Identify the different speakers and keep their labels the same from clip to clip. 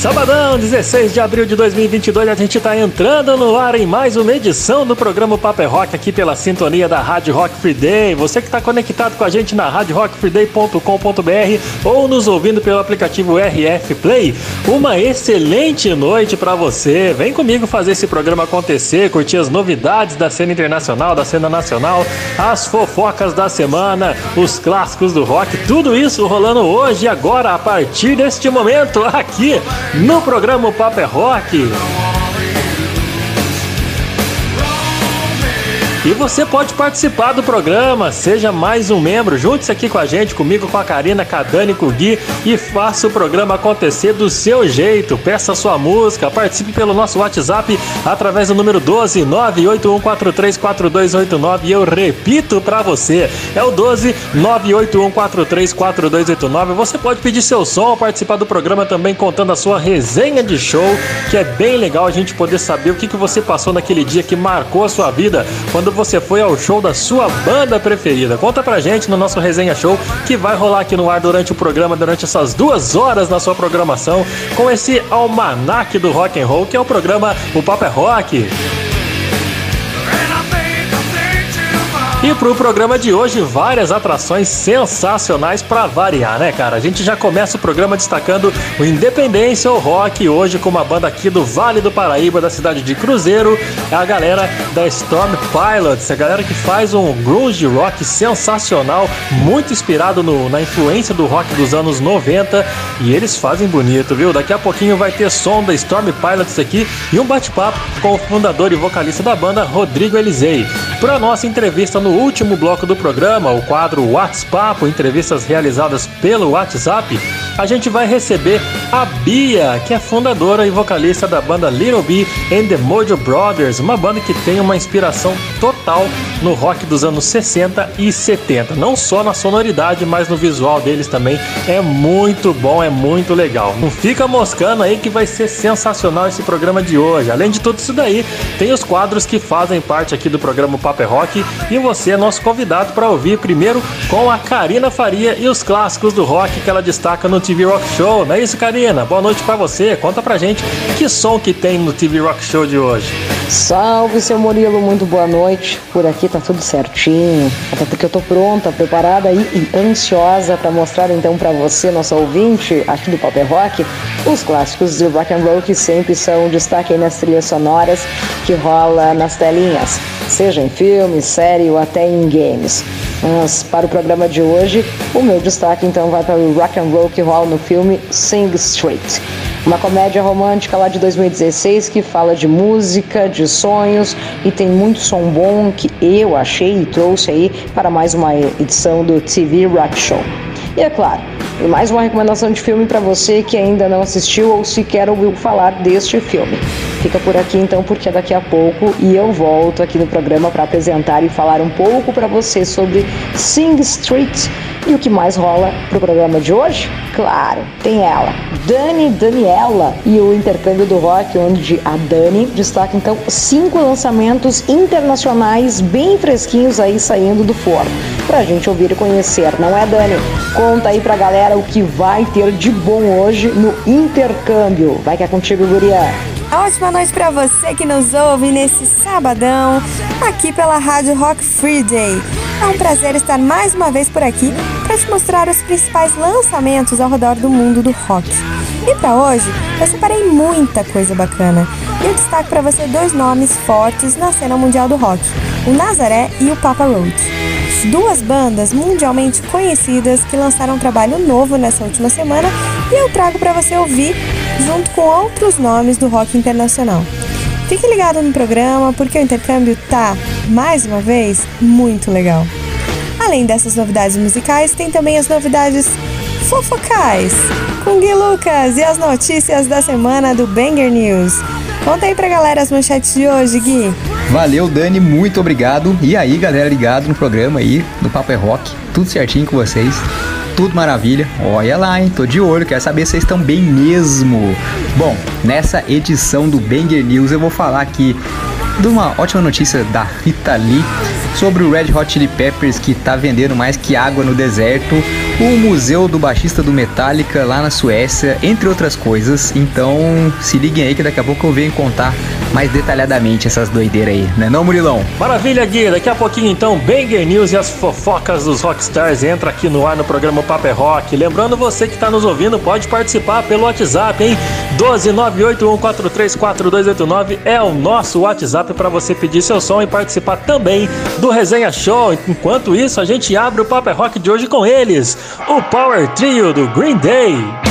Speaker 1: Sabadão, 16 de abril de 2022, a gente está entrando no ar em mais uma edição do programa Paper Rock aqui pela sintonia da Rádio Rock Free Day. Você que está conectado com a gente na radiorockfreeday.com.br ou nos ouvindo pelo aplicativo RF Play, uma excelente noite para você. Vem comigo fazer esse programa acontecer, curtir as novidades da cena internacional, da cena nacional, as fofocas da semana, os clássicos do rock, tudo isso rolando hoje agora a partir deste momento aqui no programa Paper Rock. E você pode participar do programa, seja mais um membro, junte-se aqui com a gente, comigo, com a Karina, com a Dani, com o Gui e faça o programa acontecer do seu jeito. Peça sua música, participe pelo nosso WhatsApp através do número 12 981434289 e eu repito para você, é o 12 981434289. Você pode pedir seu som, participar do programa também contando a sua resenha de show, que é bem legal a gente poder saber o que, que você passou naquele dia que marcou a sua vida, quando quando você foi ao show da sua banda preferida. Conta pra gente no nosso Resenha Show que vai rolar aqui no ar durante o programa, durante essas duas horas na sua programação, com esse almanac do rock and roll, que é o programa O Papo é Rock. E pro programa de hoje, várias atrações sensacionais para variar, né, cara? A gente já começa o programa destacando o Independência ou Rock, hoje com uma banda aqui do Vale do Paraíba, da cidade de Cruzeiro, é a galera da Storm Pilots, a galera que faz um grunge rock sensacional, muito inspirado no, na influência do rock dos anos 90, e eles fazem bonito, viu? Daqui a pouquinho vai ter som da Storm Pilots aqui e um bate-papo com o fundador e vocalista da banda, Rodrigo Elisei. Para nossa entrevista no no último bloco do programa, o quadro WhatsApp, entrevistas realizadas pelo WhatsApp, a gente vai receber a Bia, que é fundadora e vocalista da banda Little B and the Mojo Brothers, uma banda que tem uma inspiração total no rock dos anos 60 e 70. Não só na sonoridade, mas no visual deles também. É muito bom, é muito legal. Não fica moscando aí que vai ser sensacional esse programa de hoje. Além de tudo isso daí, tem os quadros que fazem parte aqui do programa Paper Rock e você é nosso convidado para ouvir primeiro com a Karina Faria e os clássicos do rock que ela destaca no TV Rock Show. Não é isso, Karina? Boa noite para você. Conta pra gente que som que tem no TV Rock Show de hoje.
Speaker 2: Salve, seu Murilo, muito boa noite. Por aqui tá tudo certinho, até porque eu tô pronta, preparada e, ansiosa para mostrar então para você, nosso ouvinte aqui do Paper Rock, os clássicos de rock and roll que sempre são destaque nas trilhas sonoras que rola nas telinhas, seja em filme, série ou até em games. Mas para o programa de hoje, o meu destaque então vai para o rock and roll que rola no filme Sing Street. Uma comédia romântica lá de 2016 que fala de música, de sonhos e tem muito som bom que eu achei e trouxe aí para mais uma edição do TV Rock Show. E é claro, e mais uma recomendação de filme para você que ainda não assistiu ou sequer ouviu falar deste filme. Fica por aqui então, porque daqui a pouco e eu volto aqui no programa para apresentar e falar um pouco para você sobre Sing Street e o que mais rola pro programa de hoje? Claro, tem ela, Dani Daniela e o intercâmbio do rock, onde a Dani destaca então cinco lançamentos internacionais bem fresquinhos aí saindo do forno pra gente ouvir e conhecer, não é, Dani? Conta aí pra galera o que vai ter de bom hoje no intercâmbio. Vai que é contigo, Guria.
Speaker 3: Ótima noite para você que nos ouve nesse sabadão, aqui pela Rádio Rock Free Day. É um prazer estar mais uma vez por aqui para te mostrar os principais lançamentos ao redor do mundo do rock. E para hoje, eu separei muita coisa bacana. E eu destaco para você dois nomes fortes na cena mundial do rock: o Nazaré e o Papa Roach duas bandas mundialmente conhecidas que lançaram um trabalho novo nessa última semana e eu trago para você ouvir junto com outros nomes do rock internacional. Fique ligado no programa porque o intercâmbio tá, mais uma vez, muito legal. Além dessas novidades musicais, tem também as novidades fofocais com Gui Lucas e as notícias da semana do Banger News. Conta aí pra galera as manchetes de hoje, Gui.
Speaker 4: Valeu, Dani, muito obrigado. E aí, galera, ligado no programa aí, no Papo é Rock, tudo certinho com vocês. Tudo maravilha. Olha lá, hein? Tô de olho, quero saber se vocês estão bem mesmo. Bom, nessa edição do Banger News eu vou falar aqui de uma ótima notícia da Rita Lee sobre o Red Hot Chili Peppers que tá vendendo mais que água no deserto, o museu do baixista do Metallica lá na Suécia, entre outras coisas. Então, se liguem aí que daqui a pouco eu venho contar mais detalhadamente essas doideiras aí, né não, Murilão?
Speaker 1: Maravilha, Gui. Daqui a pouquinho, então, Banger News e as fofocas dos Rockstars entra aqui no ar no programa Paper Rock. Lembrando você que está nos ouvindo, pode participar pelo WhatsApp, hein? 12981434289 é o nosso WhatsApp para você pedir seu som e participar também do Resenha Show. Enquanto isso, a gente abre o Paper Rock de hoje com eles, o Power Trio do Green Day.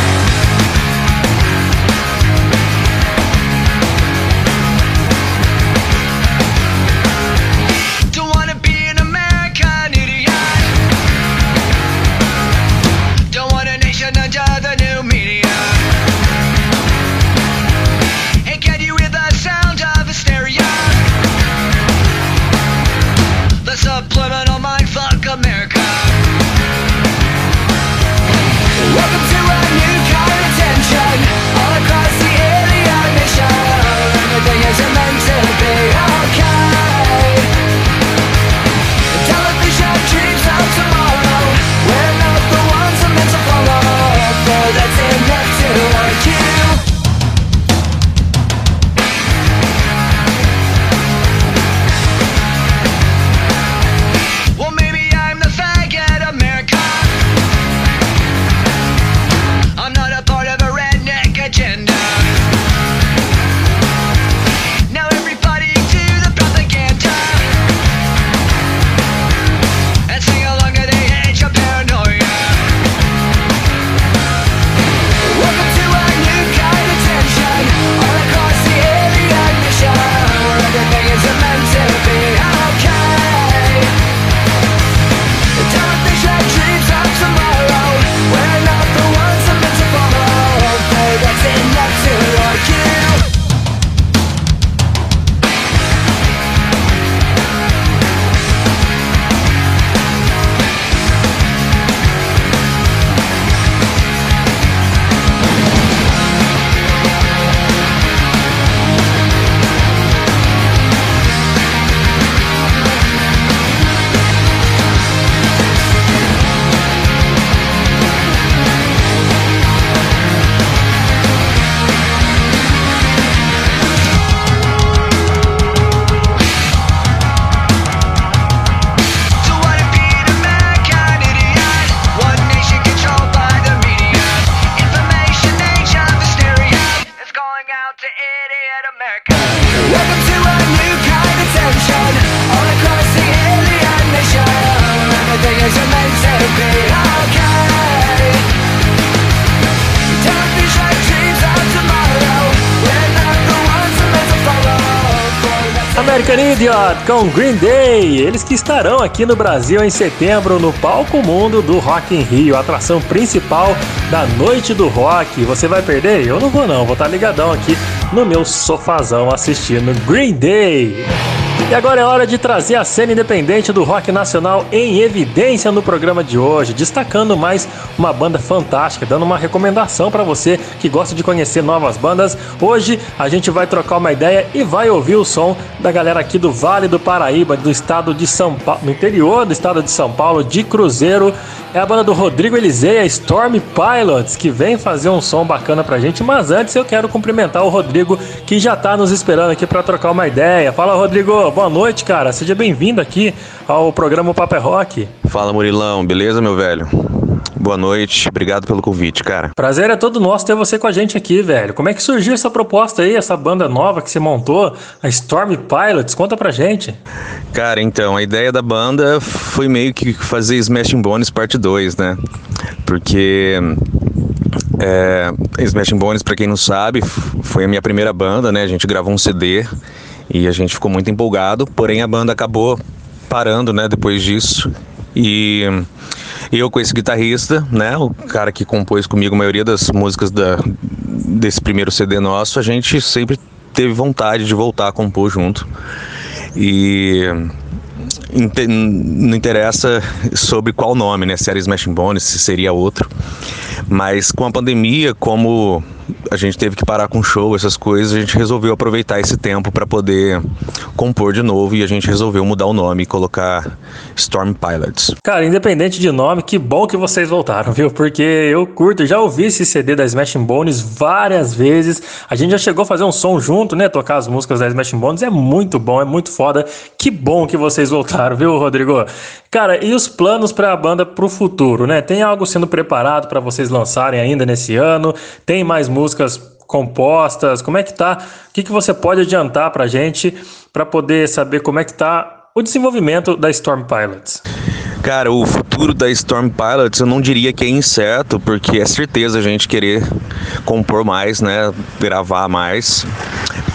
Speaker 1: Com Green Day. Eles que estarão aqui no Brasil em setembro no Palco Mundo do Rock in Rio, atração principal da Noite do Rock. Você vai perder? Eu não vou não, vou estar ligadão aqui no meu sofazão assistindo Green Day. E agora é hora de trazer a cena independente do rock nacional em evidência no programa de hoje, destacando mais uma banda fantástica, dando uma recomendação para você que gosta de conhecer novas bandas. Hoje a gente vai trocar uma ideia e vai ouvir o som da galera aqui do Vale do Paraíba, do estado de São Paulo, no interior do estado de São Paulo, de Cruzeiro. É a banda do Rodrigo Eliseia, Storm Pilots, que vem fazer um som bacana pra gente. Mas antes eu quero cumprimentar o Rodrigo, que já tá nos esperando aqui para trocar uma ideia. Fala, Rodrigo boa noite, cara. Seja bem-vindo aqui ao programa Paper é Rock.
Speaker 5: Fala, Murilão. Beleza, meu velho? Boa noite, obrigado pelo convite, cara.
Speaker 1: Prazer é todo nosso ter você com a gente aqui, velho. Como é que surgiu essa proposta aí, essa banda nova que você montou, a Storm Pilots? Conta pra gente.
Speaker 5: Cara, então, a ideia da banda foi meio que fazer Smashing Bones parte 2, né? Porque é, Smashing Bones, pra quem não sabe, foi a minha primeira banda, né? A gente gravou um CD e a gente ficou muito empolgado, porém a banda acabou parando, né, depois disso. E eu com esse guitarrista, né, o cara que compôs comigo a maioria das músicas da, desse primeiro CD nosso, a gente sempre teve vontade de voltar a compor junto. E não interessa sobre qual nome, né? Se era Smashing Bones, se seria outro. Mas com a pandemia, como a gente teve que parar com show, essas coisas, a gente resolveu aproveitar esse tempo para poder compor de novo e a gente resolveu mudar o nome e colocar Storm Pilots.
Speaker 1: Cara, independente de nome, que bom que vocês voltaram, viu? Porque eu curto, já ouvi esse CD da Smashing Bones várias vezes. A gente já chegou a fazer um som junto, né? Tocar as músicas da Smashing Bones é muito bom, é muito foda. Que bom que vocês voltaram, viu, Rodrigo? Cara, e os planos para a banda pro futuro, né? Tem algo sendo preparado para vocês lançarem ainda nesse ano? Tem mais músicas compostas? Como é que tá? O que, que você pode adiantar pra gente para poder saber como é que tá o desenvolvimento da Storm Pilots?
Speaker 5: Cara, o futuro da Storm Pilots eu não diria que é incerto, porque é certeza a gente querer compor mais, né? Gravar mais.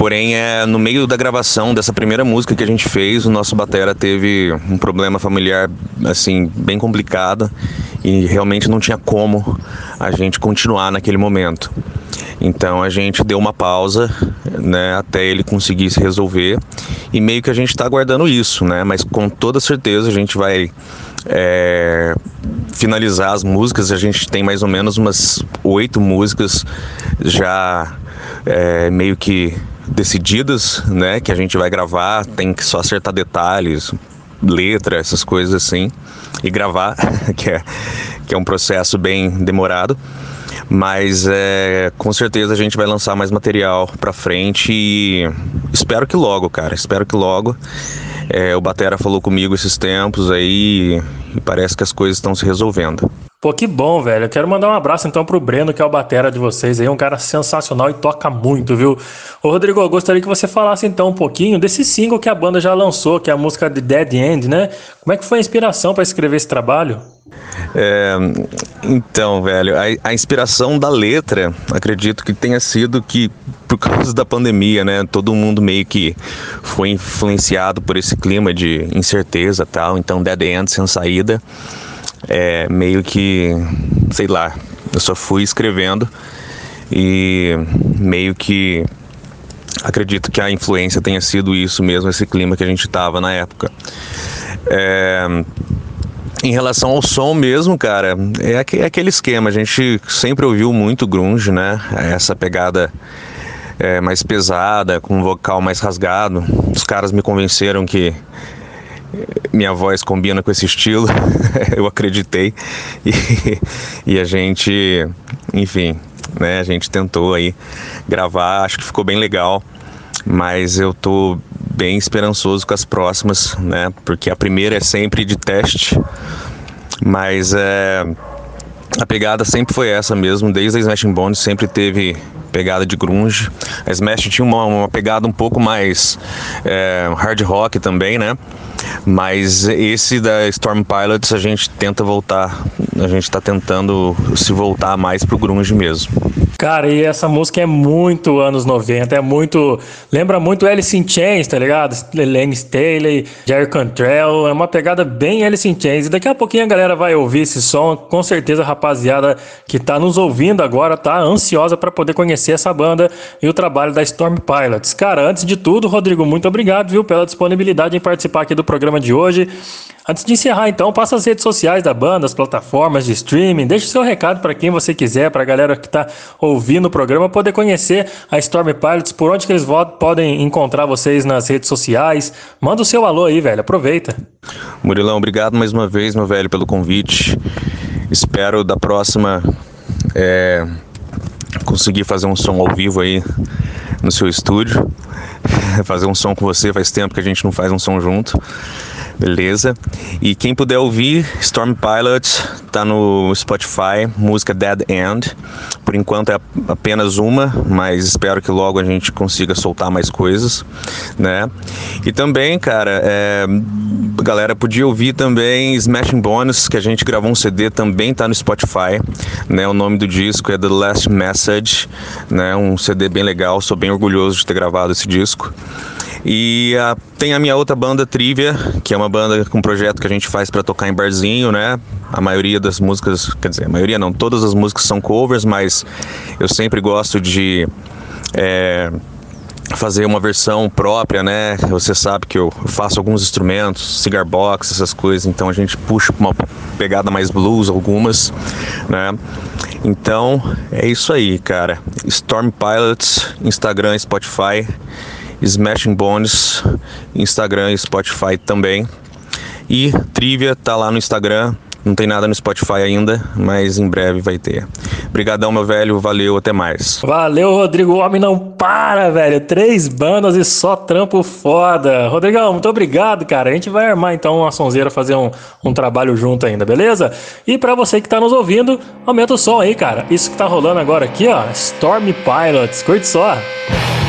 Speaker 5: Porém, é, no meio da gravação dessa primeira música que a gente fez, o nosso batera teve um problema familiar assim bem complicado e realmente não tinha como a gente continuar naquele momento. Então a gente deu uma pausa, né, até ele conseguir se resolver e meio que a gente está aguardando isso, né? Mas com toda certeza a gente vai é, finalizar as músicas. A gente tem mais ou menos umas oito músicas já é, meio que decididas, né, que a gente vai gravar, tem que só acertar detalhes, letra, essas coisas assim, e gravar, que é, que é um processo bem demorado. Mas é, com certeza a gente vai lançar mais material pra frente e espero que logo, cara. Espero que logo. É, o Batera falou comigo esses tempos aí e parece que as coisas estão se resolvendo.
Speaker 1: Pô, que bom, velho. Eu quero mandar um abraço então pro Breno, que é o batera de vocês aí, um cara sensacional e toca muito, viu? Ô, Rodrigo, eu gostaria que você falasse então um pouquinho desse single que a banda já lançou, que é a música de Dead End, né? Como é que foi a inspiração para escrever esse trabalho?
Speaker 5: É, então, velho, a, a, inspiração da letra, acredito que tenha sido que por causa da pandemia, né, todo mundo meio que foi influenciado por esse clima de incerteza, tal. Então, Dead End sem saída é, meio que, sei lá, eu só fui escrevendo e meio que acredito que a influência tenha sido isso mesmo, esse clima que a gente tava na época. É, em relação ao som mesmo, cara, é aquele esquema. A gente sempre ouviu muito grunge, né? Essa pegada é, mais pesada, com um vocal mais rasgado. Os caras me convenceram que minha voz combina com esse estilo, eu acreditei. E, e, a gente, enfim, né, a gente tentou aí gravar, acho que ficou bem legal, mas eu tô bem esperançoso com as próximas, né? Porque a primeira é sempre de teste, mas é a pegada sempre foi essa mesmo, desde a Smashing Bones sempre teve pegada de grunge. A Smash tinha uma, uma pegada um pouco mais é, hard rock também, né? Mas esse da Storm Pilots a gente tenta voltar, a gente está tentando se voltar mais pro grunge mesmo.
Speaker 1: Cara, e essa música é muito anos 90, é muito. Lembra muito Alice in Chains, tá ligado? Lane Staley, Jerry Cantrell, é uma pegada bem Alice in Chains. E daqui a pouquinho a galera vai ouvir esse som, com certeza a rapaziada que tá nos ouvindo agora tá ansiosa para poder conhecer essa banda e o trabalho da Storm Pilots. Cara, antes de tudo, Rodrigo, muito obrigado, viu, pela disponibilidade em participar aqui do programa de hoje. Antes de encerrar, então, passa as redes sociais da banda, as plataformas de streaming, deixe seu recado para quem você quiser, para a galera que está ouvindo o programa poder conhecer a Storm Pilots, por onde que eles podem encontrar vocês nas redes sociais. Manda o seu alô aí, velho, aproveita.
Speaker 5: Murilão, obrigado mais uma vez, meu velho, pelo convite. Espero da próxima é, conseguir fazer um som ao vivo aí no seu estúdio. fazer um som com você, faz tempo que a gente não faz um som junto beleza? E quem puder ouvir, Storm Pilot tá no Spotify, música Dead End. Por enquanto é apenas uma, mas espero que logo a gente consiga soltar mais coisas, né? E também, cara, é, galera podia ouvir também Smashing Bones, que a gente gravou um CD, também tá no Spotify, né? O nome do disco é The Last Message, né? Um CD bem legal, sou bem orgulhoso de ter gravado esse disco. E a, tem a minha outra banda Trivia, que é uma banda com um projeto que a gente faz para tocar em barzinho, né? A maioria das músicas, quer dizer, a maioria não, todas as músicas são covers, mas eu sempre gosto de é, fazer uma versão própria, né? Você sabe que eu faço alguns instrumentos, cigar box, essas coisas, então a gente puxa uma pegada mais blues algumas, né? Então é isso aí, cara. Storm Pilots, Instagram, Spotify, Smashing Bones, Instagram e Spotify também. E Trivia tá lá no Instagram, não tem nada no Spotify ainda, mas em breve vai ter. Obrigadão, meu velho. Valeu, até mais.
Speaker 1: Valeu, Rodrigo. O homem não para, velho. Três bandas e só trampo foda. Rodrigão, muito obrigado, cara. A gente vai armar então uma sonzeira, fazer um, um trabalho junto ainda, beleza? E para você que tá nos ouvindo, aumenta o som aí, cara. Isso que tá rolando agora aqui, ó. Storm Pilots. Curte só.
Speaker 6: Overflowed.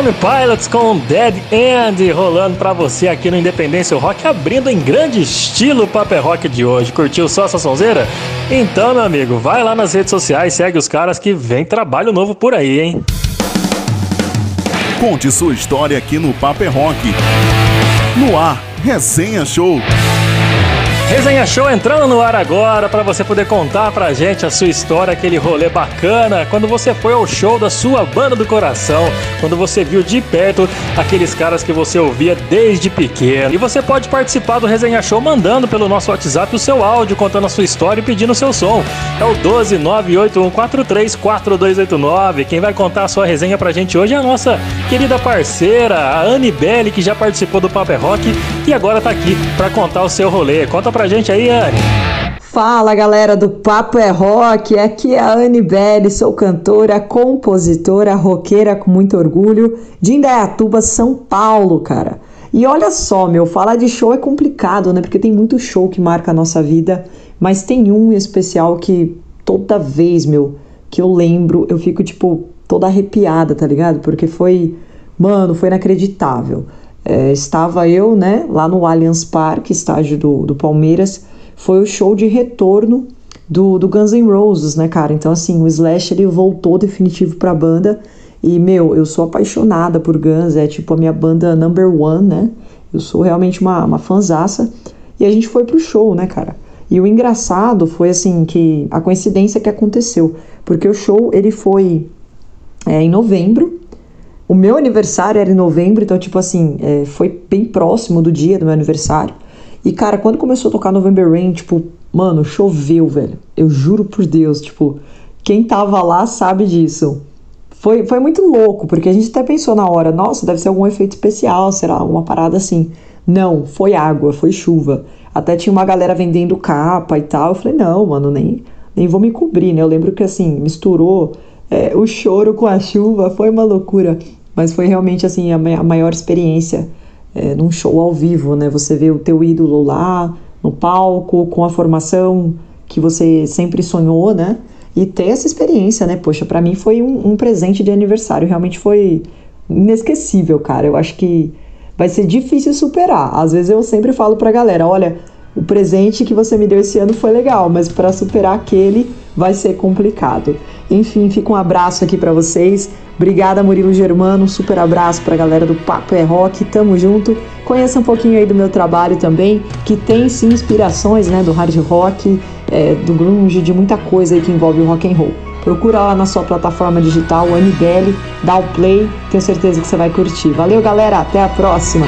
Speaker 1: Storm Pilots com Dead End rolando para você aqui no Independência Rock, abrindo em grande estilo o Paper Rock de hoje. Curtiu só essa sonzeira? Então, meu amigo, vai lá nas redes sociais, segue os caras que vem trabalho novo por aí, hein?
Speaker 7: Conte sua história aqui no Paper Rock. No ar, Resenha Show.
Speaker 1: Resenha Show entrando no ar agora para você poder contar pra gente a sua história, aquele rolê bacana, quando você foi ao show da sua banda do coração, quando você viu de perto aqueles caras que você ouvia desde pequeno. E você pode participar do Resenha Show mandando pelo nosso WhatsApp o seu áudio, contando a sua história e pedindo o seu som. É o 12981434289. Quem vai contar a sua resenha pra gente hoje é a nossa querida parceira, a Anne Belli, que já participou do Paper Rock e agora tá aqui para contar o seu rolê. Conta pra gente aí, Anne.
Speaker 8: Fala galera do Papo é Rock, aqui é a Anne Belli, sou cantora, compositora, roqueira com muito orgulho, de Indaiatuba, São Paulo, cara. E olha só, meu, falar de show é complicado, né? Porque tem muito show que marca a nossa vida, mas tem um especial que toda vez, meu, que eu lembro, eu fico tipo toda arrepiada, tá ligado? Porque foi, mano, foi inacreditável. É, estava eu, né, lá no Allianz Parque, estágio do, do Palmeiras, foi o show de retorno do, do Guns N' Roses, né, cara? Então, assim, o Slash ele voltou definitivo pra banda. E, meu, eu sou apaixonada por Guns, é tipo a minha banda number one, né? Eu sou realmente uma, uma fanzaça. E a gente foi pro show, né, cara? E o engraçado foi, assim, que a coincidência que aconteceu. Porque o show, ele foi é, em novembro, o meu aniversário era em novembro, então, tipo assim, é, foi bem próximo do dia do meu aniversário. E, cara, quando começou a tocar November Rain, tipo, mano, choveu, velho. Eu juro por Deus, tipo, quem tava lá sabe disso. Foi, foi muito louco, porque a gente até pensou na hora, nossa, deve ser algum efeito especial, será alguma parada assim. Não, foi água, foi chuva. Até tinha uma galera vendendo capa e tal. Eu falei, não, mano, nem, nem vou me cobrir, né? Eu lembro que assim, misturou é, o choro com a chuva, foi uma loucura. Mas foi realmente assim a, maior experiência é, num show ao vivo, né? Você vê o teu ídolo lá no palco, com a formação que você sempre sonhou, né? E ter essa experiência, né? Poxa, para mim foi um, um, presente de aniversário, realmente foi inesquecível, cara. Eu acho que vai ser difícil superar. Às vezes eu sempre falo pra galera, olha, o presente que você me deu esse ano foi legal, mas para superar aquele vai ser complicado. Enfim, fica um abraço aqui para vocês. Obrigada, Murilo Germano. Um super abraço para a galera do Papo é Rock. Tamo junto. Conheça um pouquinho aí do meu trabalho também, que tem sim inspirações, né, do hard rock, é, do grunge, de muita coisa aí que envolve o rock and roll. Procura lá na sua plataforma digital, o Anibele, dá o play, tenho certeza que você vai curtir. Valeu, galera, até a próxima!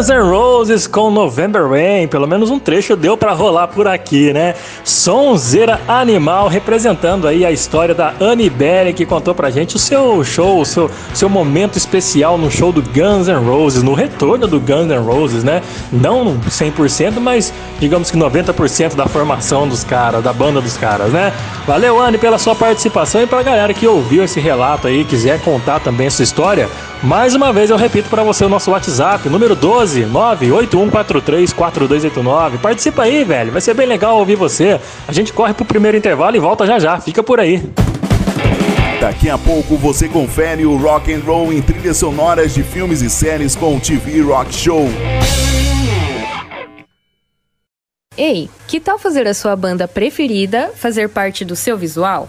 Speaker 1: Guns N' Roses com November Rain, pelo menos um trecho deu para rolar por aqui, né? Sonzeira Animal representando aí a história da Annie Berry que contou pra gente o seu show, o seu, seu momento especial no show do Guns N' Roses, no retorno do Guns N' Roses, né? Não 100%, mas digamos que 90% da formação dos caras, da banda dos caras, né? Valeu, Anne, pela sua participação e pra galera que ouviu esse relato aí, quiser contar também essa história, mais uma vez eu repito para você o nosso WhatsApp, número 12 981434289. Participa aí, velho, vai ser bem legal ouvir você. A gente corre pro primeiro intervalo e volta já já, fica por aí.
Speaker 7: Daqui a pouco você confere o rock and roll em trilhas sonoras de filmes e séries com o TV Rock Show.
Speaker 9: Ei, que tal fazer a sua banda preferida fazer parte do seu visual?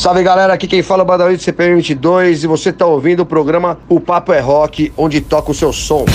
Speaker 10: Salve galera, aqui quem fala é o Badalito CPM 22 e você está ouvindo o programa O Papo é Rock, onde toca o seu som.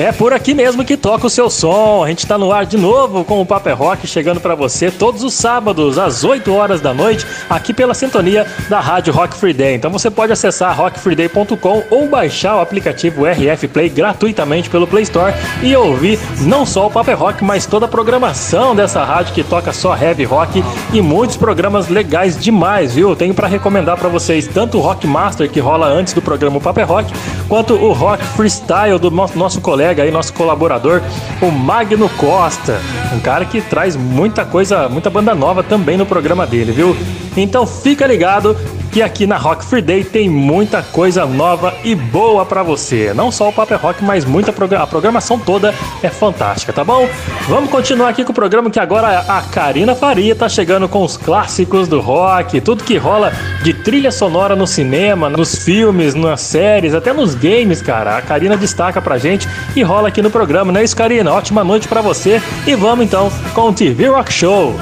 Speaker 1: É por aqui mesmo que toca o seu som. A gente está no ar de novo com o Paper é Rock chegando para você todos os sábados às 8 horas da noite, aqui pela sintonia da Rádio Rock Free Day. Então você pode acessar rockfreeday.com ou baixar o aplicativo RF Play gratuitamente pelo Play Store e ouvir não só o Paper é Rock, mas toda a programação dessa rádio que toca só heavy rock e muitos programas legais demais, viu? Tenho para recomendar para vocês tanto o Rock Master que rola antes do programa Paper Rock, quanto o Rock Freestyle do nosso colega colega aí, nosso colaborador, o Magno Costa. Um cara que traz muita coisa, muita banda nova também no programa dele, viu? Então fica ligado que aqui na Rock Free Day tem muita coisa nova e boa para você. Não só o Paper Rock, mas muita a programação toda é fantástica, tá bom? Vamos continuar aqui com o programa que agora a Karina Faria tá chegando com os clássicos do rock, tudo que rola de trilha sonora no cinema, nos filmes, nas séries, até nos games, cara. A Karina destaca pra gente e rola aqui no programa, não é isso, Karina? Ótima noite para você e vamos então com o TV Rock Show.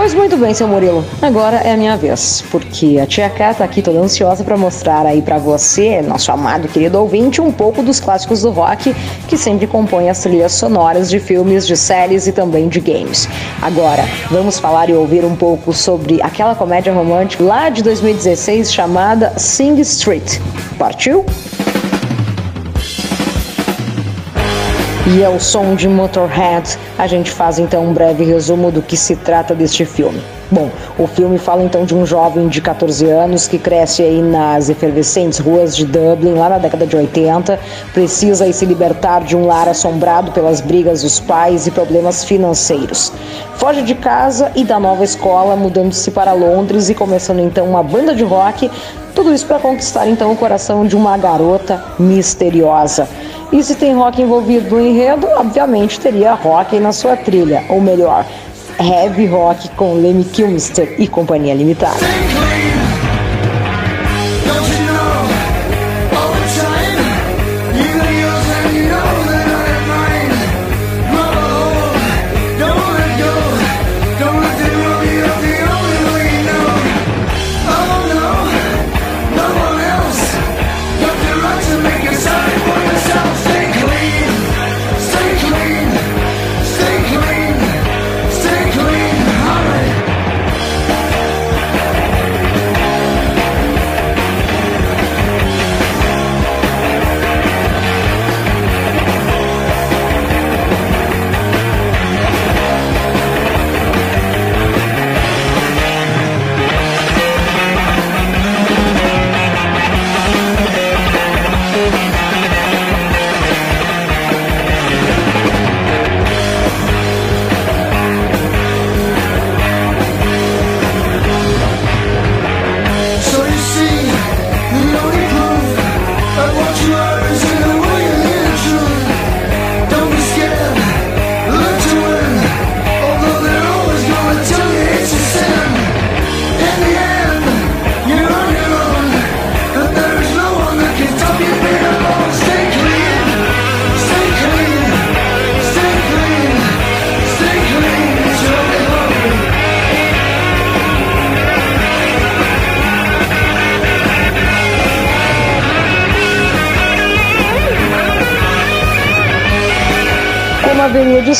Speaker 2: Pois muito bem, seu Murilo. Agora é a minha vez, porque a tia Cá tá aqui toda ansiosa para mostrar aí para você, nosso amado querido ouvinte, um pouco dos clássicos do rock que sempre compõem as trilhas sonoras de filmes, de séries e também de games. Agora, vamos falar e ouvir um pouco sobre aquela comédia romântica lá de 2016 chamada Sing Street. Partiu? E é o som de Motorhead, a gente faz então um breve resumo do que se trata deste filme. Bom, o filme fala então de um jovem de 14 anos que cresce aí nas efervescentes ruas de Dublin, lá na década de 80, precisa aí se libertar de um lar assombrado pelas brigas dos pais e problemas financeiros. Foge de casa e da nova escola, mudando-se para Londres e começando então uma banda de rock, tudo isso para conquistar então o coração de uma garota misteriosa. E se tem rock envolvido no enredo, obviamente teria rock na sua trilha, ou melhor, heavy rock com Lemmy Kilmister e Companhia Limitada.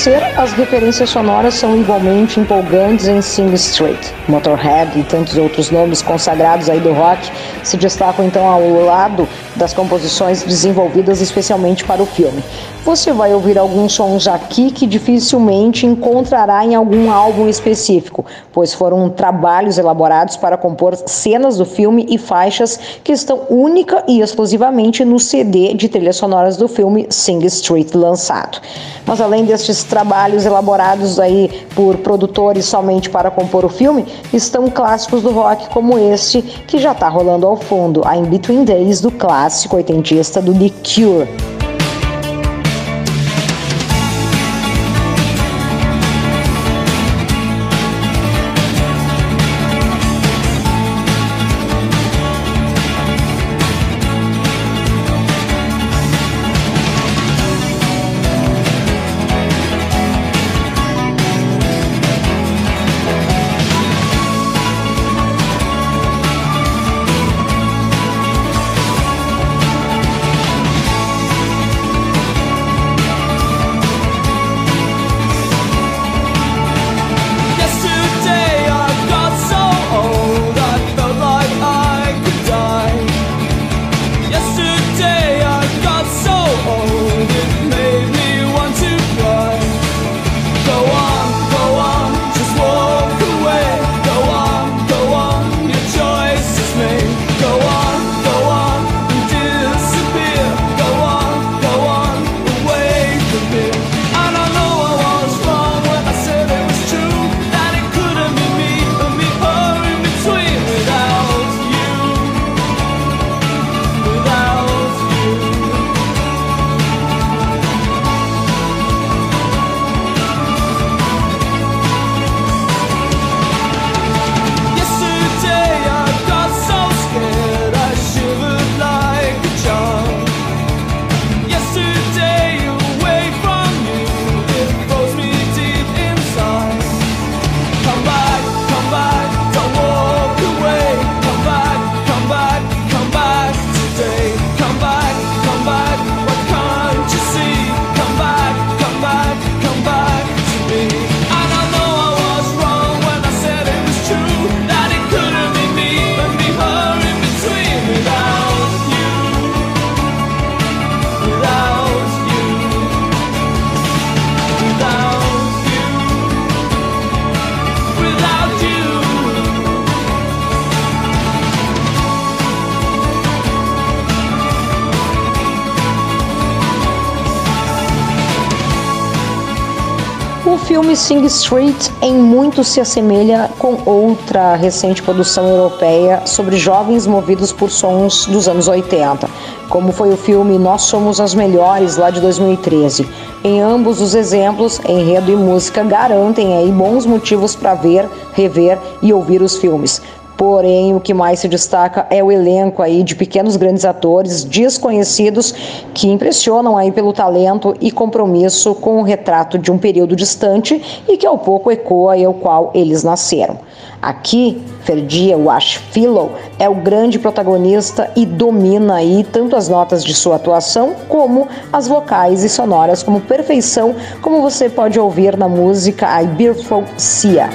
Speaker 2: Ser, as referências sonoras são igualmente empolgantes em Sing Street. Motorhead e tantos outros nomes consagrados aí do rock se destacam então ao lado das composições desenvolvidas especialmente para o filme. Você vai ouvir alguns sons aqui que dificilmente encontrará em algum álbum específico, pois foram trabalhos elaborados para compor cenas do filme e faixas que estão única e exclusivamente no CD de trilhas sonoras do filme Sing Street lançado. Mas além destes trabalhos elaborados aí por produtores somente para compor o filme, estão clássicos do rock como este que já está rolando ao fundo, a In Between Days do clássico oitentista do The Cure. Filme Sing Street em muito se assemelha com outra recente produção europeia sobre jovens movidos por sons dos anos 80, como foi o filme Nós Somos as Melhores, lá de 2013. Em ambos os exemplos, enredo e música garantem aí bons motivos para ver, rever e ouvir os filmes. Porém, o que mais se destaca é o elenco aí de pequenos grandes atores desconhecidos que impressionam aí pelo talento e compromisso com o retrato de um período distante e que ao pouco ecoa aí ao qual eles nasceram. Aqui, Ferdia Washfillow é o grande protagonista e domina aí tanto as notas de sua atuação como as vocais e sonoras como perfeição, como você pode ouvir na música I Beautiful Sia.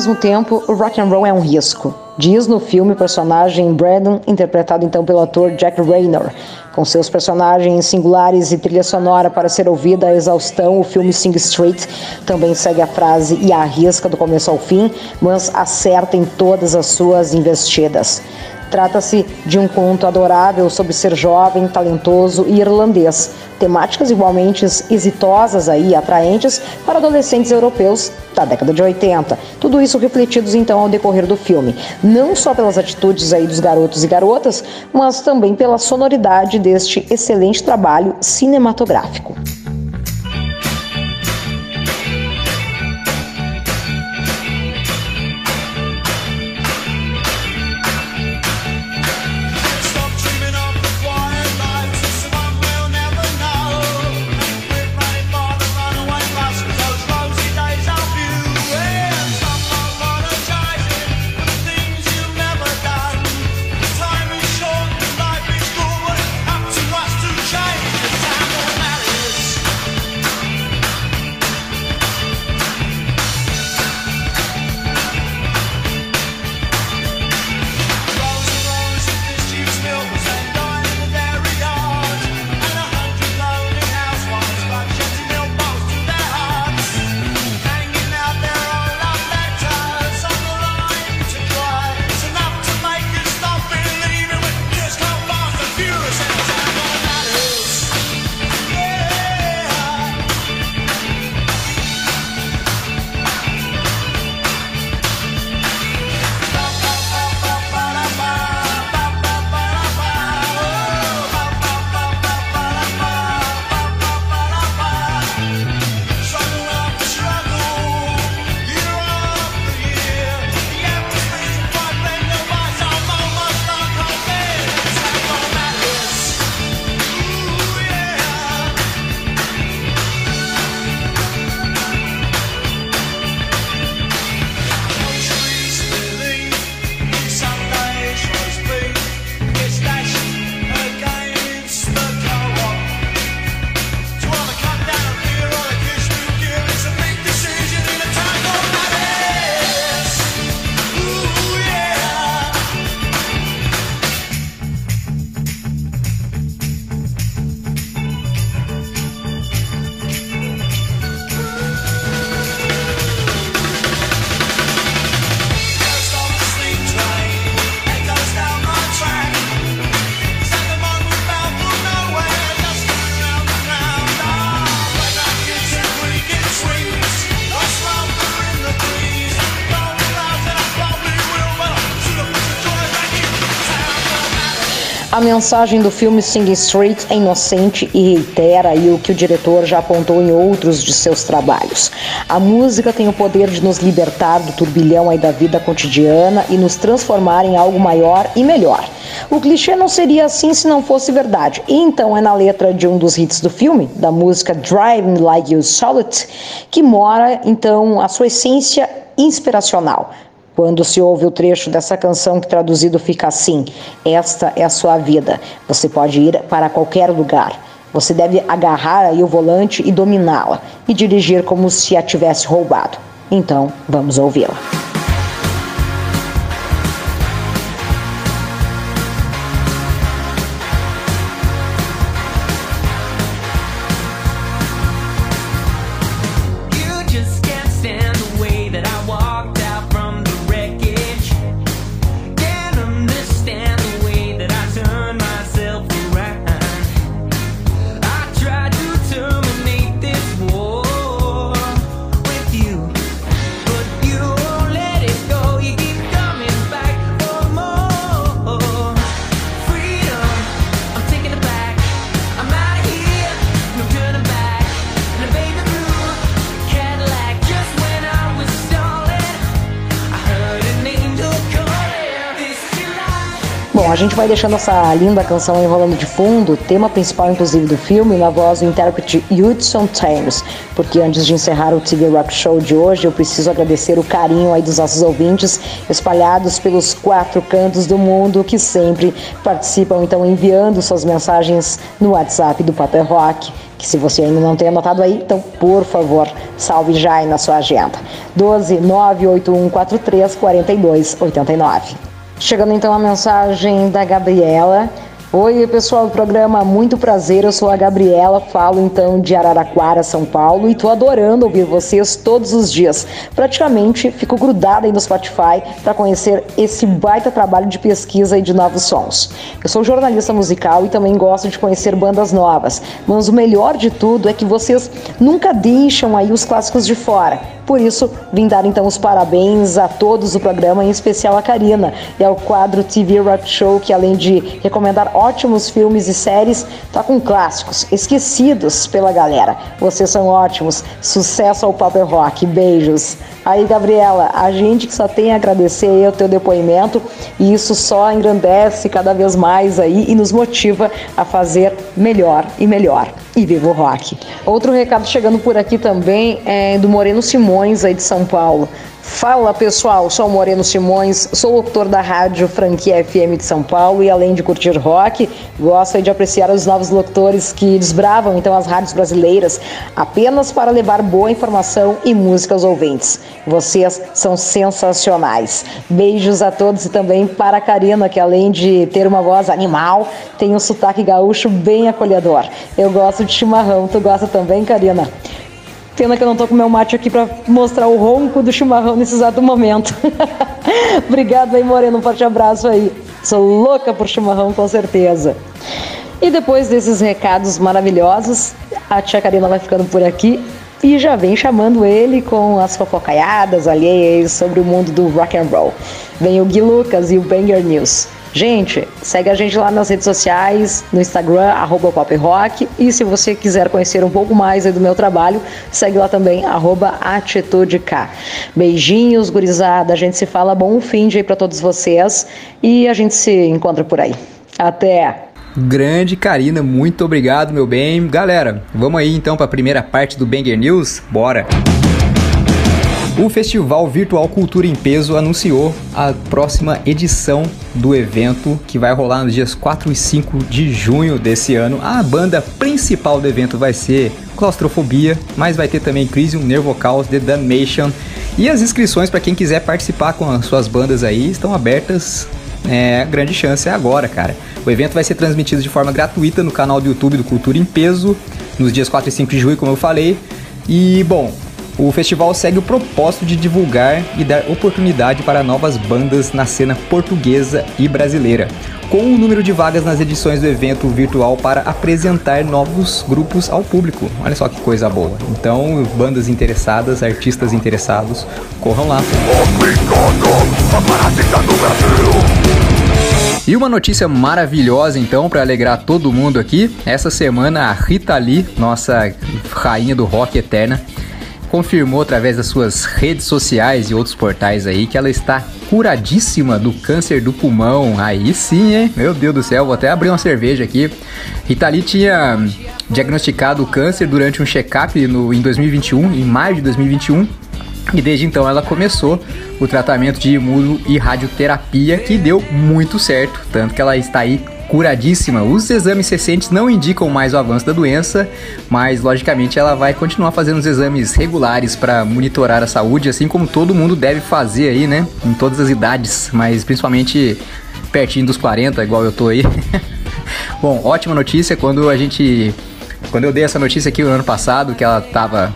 Speaker 11: Mesmo tempo, o rock and roll é um risco. Diz no filme o personagem Brandon, interpretado então pelo ator Jack Raynor. Com seus personagens singulares e trilha sonora para ser ouvida a exaustão, o filme Sing Street também segue a frase e arrisca do começo ao fim, mas acerta em todas as suas investidas. Trata-se de um conto adorável sobre ser jovem, talentoso e irlandês. Temáticas igualmente exitosas e atraentes para adolescentes europeus da década de 80. Tudo isso refletidos então ao decorrer do filme, não só pelas atitudes aí dos garotos e garotas, mas também pela sonoridade deste excelente trabalho cinematográfico. A mensagem do filme Sing Street é inocente e reitera aí o que o diretor já apontou em outros de seus trabalhos. A música tem o poder de nos libertar do turbilhão aí da vida cotidiana e nos transformar em algo maior e melhor. O clichê não seria assim se não fosse verdade. E então é na letra de um dos hits do filme, da música Driving Like You Saw It, que mora então a sua essência inspiracional. Quando se ouve o trecho dessa canção que traduzido fica assim: Esta é a sua vida. Você pode ir para qualquer lugar. Você deve agarrar aí o volante e dominá-la e dirigir como se a tivesse roubado. Então, vamos ouvi-la.
Speaker 2: Vai deixando essa linda canção enrolando de fundo, tema principal inclusive do filme, na voz do intérprete Hudson Thames, porque antes de encerrar o TV Rock Show de hoje, eu preciso agradecer o carinho aí dos nossos ouvintes espalhados pelos quatro cantos do mundo que sempre participam, então enviando suas mensagens no WhatsApp do Papel Rock que se você ainda não tem anotado aí, então por favor, salve já aí na sua agenda. 12 98143 4289. Chegando então a mensagem da Gabriela. Oi, pessoal do programa, muito prazer. Eu sou a Gabriela, falo então de Araraquara, São Paulo, e tô adorando ouvir vocês todos os dias. Praticamente fico grudada aí no Spotify para conhecer esse baita trabalho de pesquisa e de novos sons. Eu sou jornalista musical e também gosto de conhecer bandas novas, mas o melhor de tudo é que vocês nunca deixam aí os clássicos de fora. Por isso, vim dar então os parabéns a todos do programa, em especial a Karina e ao quadro TV Rock Show, que além de recomendar ótimos filmes e séries, tá com clássicos esquecidos pela galera. Vocês são ótimos. Sucesso ao Paper Rock. Beijos. Aí, Gabriela, a gente que só tem a agradecer aí o teu depoimento e isso só engrandece cada vez mais aí e nos motiva a fazer melhor e melhor. E viva o rock! Outro recado chegando por aqui também é do Moreno Simões, aí de São Paulo. Fala pessoal, sou Moreno Simões, sou locutor da rádio Franquia FM de São Paulo e além de curtir rock, gosto de apreciar os novos locutores que desbravam então as rádios brasileiras apenas para levar boa informação e música aos ouvintes. Vocês são sensacionais. Beijos a todos e também para a Karina, que além de ter uma voz animal, tem um sotaque gaúcho bem acolhedor. Eu gosto de chimarrão, tu gosta também, Karina? Pena que eu não tô com meu mate aqui para mostrar o ronco do chimarrão nesse exato momento. Obrigado aí, Moreno. Um forte abraço aí. Sou louca por chimarrão, com certeza. E depois desses recados maravilhosos, a tia Karina vai ficando por aqui e já vem chamando ele com as fofocaiadas alheias sobre o mundo do rock and roll. Vem o Gui Lucas e o Banger News. Gente, segue a gente lá nas redes sociais, no Instagram, arroba Rock. E se você quiser conhecer um pouco mais do meu trabalho, segue lá também, arroba AtitudeK. Beijinhos, gurizada. A gente se fala bom fim de aí pra todos vocês e a gente se encontra por aí. Até!
Speaker 4: Grande Karina, muito obrigado, meu bem. Galera, vamos aí então para a primeira parte do Banger News? Bora! O Festival Virtual Cultura em Peso anunciou a próxima edição do evento que vai rolar nos dias 4 e 5 de junho desse ano. A banda principal do evento vai ser Claustrofobia, mas vai ter também Crisium, Nervocaus, The Damnation. E as inscrições para quem quiser participar com as suas bandas aí estão abertas. É, grande chance é agora, cara. O evento vai ser transmitido de forma gratuita no canal do YouTube do Cultura em Peso, nos dias 4 e 5 de junho, como eu falei. E, bom, o festival segue o propósito de divulgar e dar oportunidade para novas bandas na cena portuguesa e brasileira, com o um número de vagas nas edições do evento virtual para apresentar novos grupos ao público. Olha só que coisa boa. Então, bandas interessadas, artistas interessados, corram lá. E uma notícia maravilhosa então para alegrar todo mundo aqui. Essa semana a Rita Lee, nossa rainha do rock eterna, confirmou através das suas redes sociais e outros portais aí que ela está curadíssima do câncer do pulmão. Aí sim, hein? Meu Deus do céu, vou até abrir uma cerveja aqui. Rita Lee tinha diagnosticado o câncer durante um check-up em 2021, em maio de 2021. E desde então ela começou o tratamento de imuno e radioterapia que deu muito certo, tanto que ela está aí curadíssima. Os exames recentes não indicam mais o avanço da doença, mas logicamente ela vai continuar fazendo os exames regulares para monitorar a saúde, assim como todo mundo deve fazer aí, né? Em todas as idades, mas principalmente pertinho dos 40, igual eu tô aí. Bom, ótima notícia quando a gente quando eu dei essa notícia aqui no ano passado que ela tava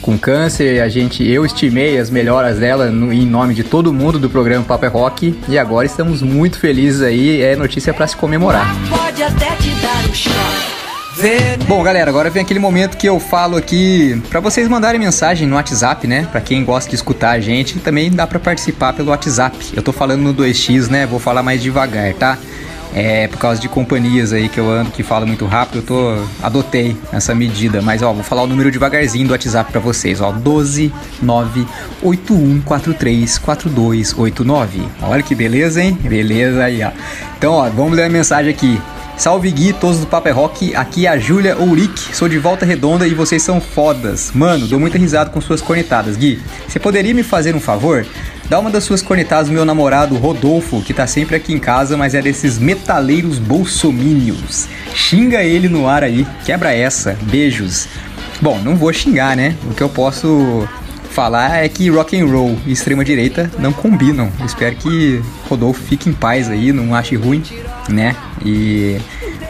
Speaker 4: com câncer. A gente, eu estimei as melhoras dela no, em nome de todo mundo do programa Papo é Rock e agora estamos muito felizes aí. É notícia para se comemorar. Pode até te dar um choque. Bom, galera, agora vem aquele momento que eu falo aqui para vocês mandarem mensagem no WhatsApp, né? Para quem gosta de escutar a gente, também dá para participar pelo WhatsApp. Eu tô falando no 2x, né? Vou falar mais devagar, tá? É, por causa de companhias aí que eu ando que fala muito rápido, eu tô adotei essa medida, mas ó, vou falar o número devagarzinho do WhatsApp para vocês, ó, 12 981434289. Olha que beleza, hein? Beleza aí, ó.
Speaker 12: Então, ó, vamos ler a mensagem aqui. Salve Gui, todos do Paper é Rock, aqui é a Júlia Ouric, sou de Volta Redonda e vocês são fodas. Mano, dou muita risada com suas cornetadas. Gui, você poderia me fazer um favor? Dá uma das suas cornetadas meu namorado Rodolfo, que tá sempre aqui em casa, mas é desses metaleiros bolsomínios. Xinga ele no ar aí, quebra essa, beijos. Bom, não vou xingar, né? O que eu posso falar é que rock and roll e extrema direita não combinam. Espero que Rodolfo fique em paz aí, não ache ruim, né? E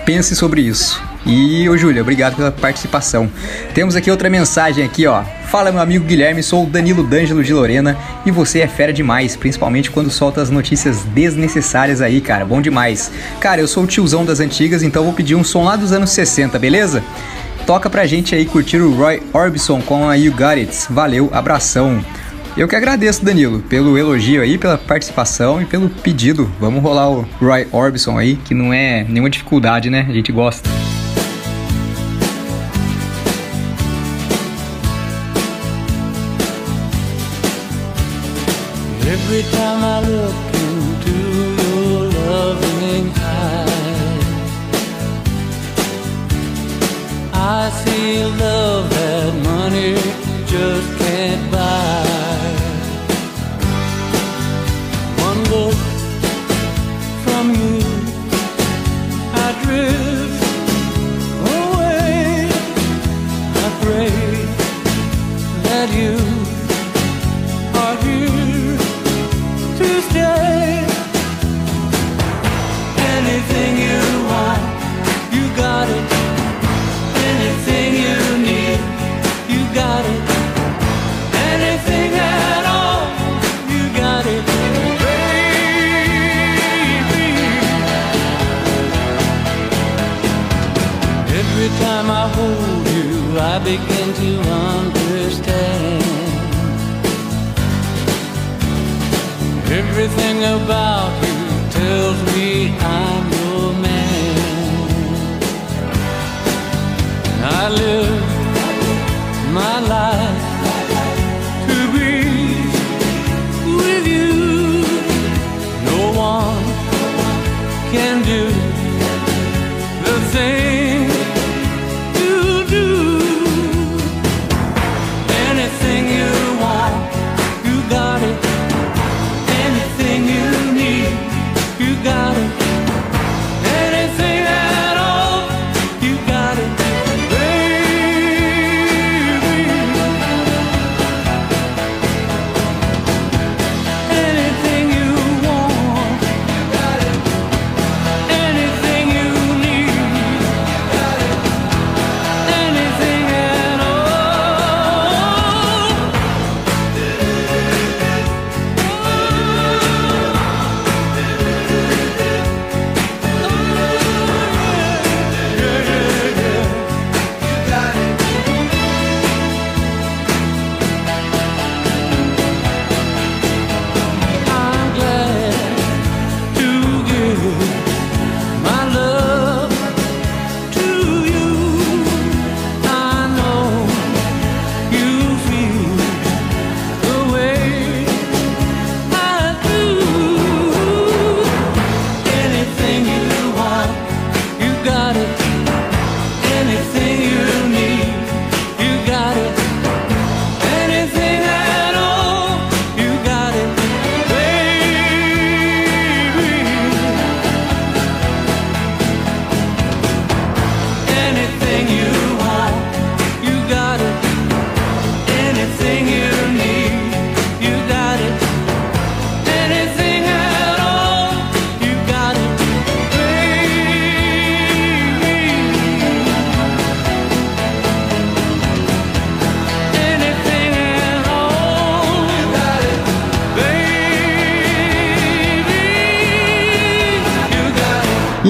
Speaker 12: pense sobre isso. E, ô Júlia, obrigado pela participação. Temos aqui outra mensagem aqui, ó. Fala, meu amigo Guilherme, sou o Danilo D'Angelo de Lorena e você é fera demais, principalmente quando solta as notícias desnecessárias aí, cara. Bom demais. Cara, eu sou o tiozão das antigas, então vou pedir um som lá dos anos 60, beleza? Toca pra gente aí curtir o Roy Orbison com a You Got It. Valeu, abração. Eu que agradeço, Danilo, pelo elogio aí, pela participação e pelo pedido. Vamos rolar o Roy Orbison aí, que não é nenhuma dificuldade, né? A gente gosta. Every time I look into your loving eyes, I see love that money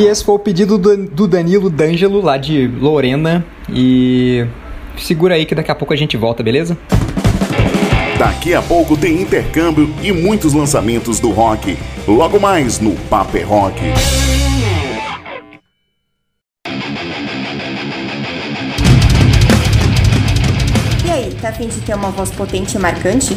Speaker 12: esse foi o pedido do Danilo D'Angelo, lá de Lorena. E segura aí que daqui a pouco a gente volta, beleza?
Speaker 7: Daqui a pouco tem intercâmbio e muitos lançamentos do rock. Logo mais no Paper Rock.
Speaker 13: E aí, tá afim de ter uma voz potente e marcante?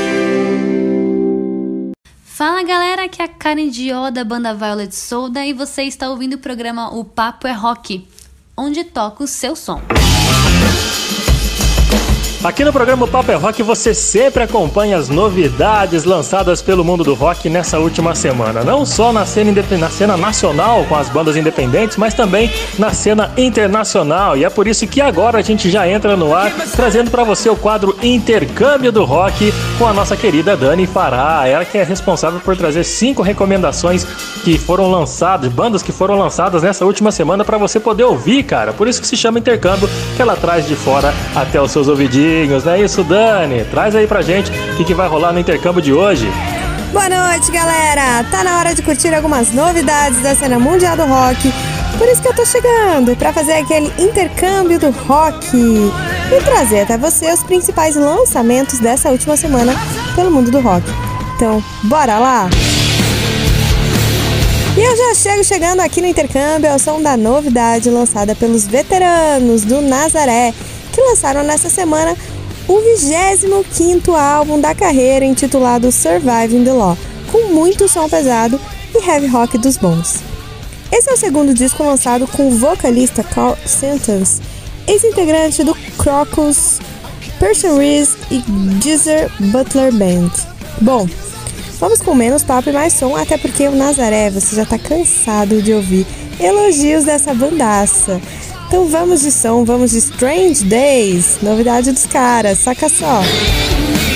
Speaker 14: Fala galera, aqui é a Karen Dio da banda Violet Soda e você está ouvindo o programa O Papo é Rock, onde toca o seu som.
Speaker 1: Aqui no programa Papo é Rock você sempre acompanha as novidades lançadas pelo mundo do rock nessa última semana. Não só na cena, na cena nacional com as bandas independentes, mas também na cena internacional. E é por isso que agora a gente já entra no ar trazendo para você o quadro Intercâmbio do Rock com a nossa querida Dani Fará. Ela que é responsável por trazer cinco recomendações que foram lançadas, bandas que foram lançadas nessa última semana para você poder ouvir, cara. Por isso que se chama Intercâmbio, que ela traz de fora até os seus ouvidinhos não é isso, Dani? Traz aí pra gente o que, que vai rolar no intercâmbio de hoje.
Speaker 3: Boa noite, galera! Tá na hora de curtir algumas novidades da cena mundial do rock. Por isso que eu tô chegando, para fazer aquele intercâmbio do rock e trazer até você os principais lançamentos dessa última semana pelo mundo do rock. Então, bora lá! E eu já chego chegando aqui no intercâmbio ao som da novidade lançada pelos veteranos do Nazaré, que lançaram nessa semana o 25 álbum da carreira intitulado Surviving the Law, com muito som pesado e heavy rock dos bons. Esse é o segundo disco lançado com o vocalista Carl Sentence, ex-integrante do Crocus, Person Reese e Geezer Butler Band. Bom, vamos com menos papo e mais som, até porque o Nazaré você já tá cansado de ouvir elogios dessa bandaça. Então vamos de som, vamos de Strange Days, novidade dos caras, saca só.
Speaker 6: Keep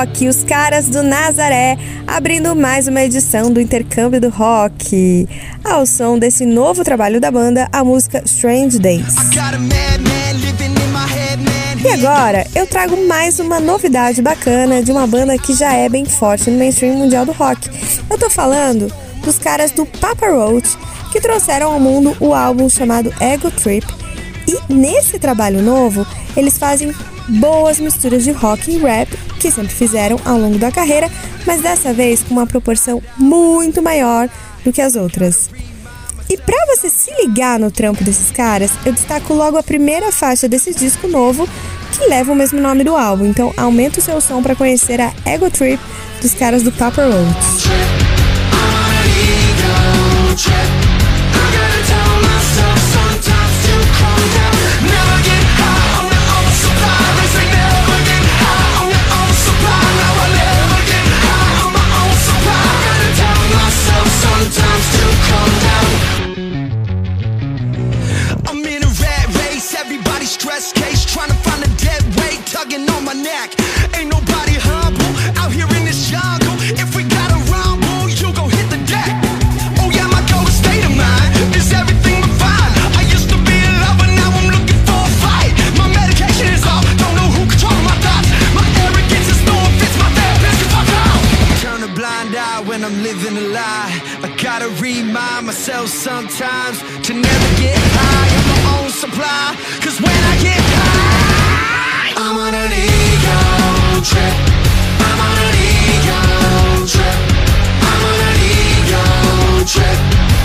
Speaker 3: rock, os caras do Nazaré, abrindo mais uma edição do Intercâmbio do Rock. Ao som desse novo trabalho da banda, a música Strange Days. E agora eu trago mais uma novidade bacana de uma banda que já é bem forte no mainstream mundial do rock. Eu tô falando dos caras do Papa Roach, que trouxeram ao mundo o álbum chamado Ego Trip. E nesse trabalho novo, eles fazem boas misturas de rock e rap, que sempre fizeram ao longo da carreira, mas dessa vez com uma proporção muito maior do que as outras. E para você se ligar no trampo desses caras, eu destaco logo a primeira faixa desse disco novo, que leva o mesmo nome do álbum. Então aumenta o seu som para conhecer a Ego Trip dos caras do Papa Roach. a
Speaker 6: lie.
Speaker 11: I gotta remind myself
Speaker 6: sometimes
Speaker 11: To never get
Speaker 6: high. On
Speaker 11: my
Speaker 6: own supply Cause when I get high I'm on an ego trip. I'm on an ego trip. I'm on an ego trip.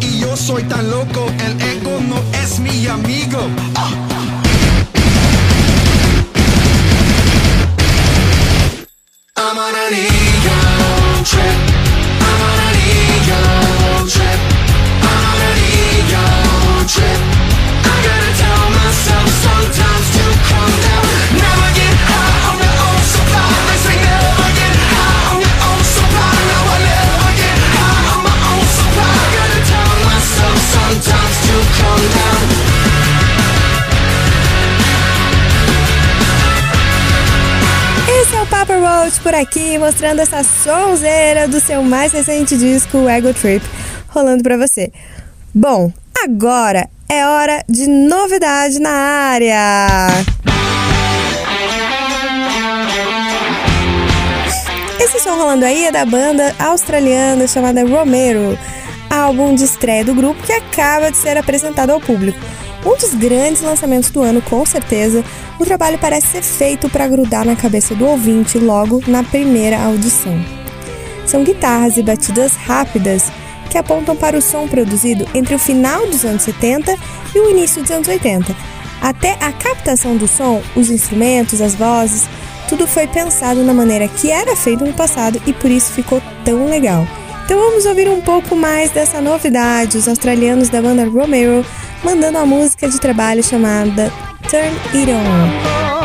Speaker 11: Y yo soy tan loco, el ego no es mi amigo. Ah.
Speaker 3: Aqui mostrando essa sonzeira do seu mais recente disco, Ego Trip, rolando para você. Bom, agora é hora de novidade na área. Esse som rolando aí é da banda australiana chamada Romero, álbum de estreia do grupo que acaba de ser apresentado ao público. Um dos grandes lançamentos do ano, com certeza, o trabalho parece ser feito para grudar na cabeça do ouvinte logo na primeira audição. São guitarras e batidas rápidas que apontam para o som produzido entre o final dos anos 70 e o início dos anos 80. Até a captação do som, os instrumentos, as vozes, tudo foi pensado na maneira que era feito no passado e por isso ficou tão legal. Então vamos ouvir um pouco mais dessa novidade, os australianos da banda Romero mandando a música de trabalho chamada Turn It On.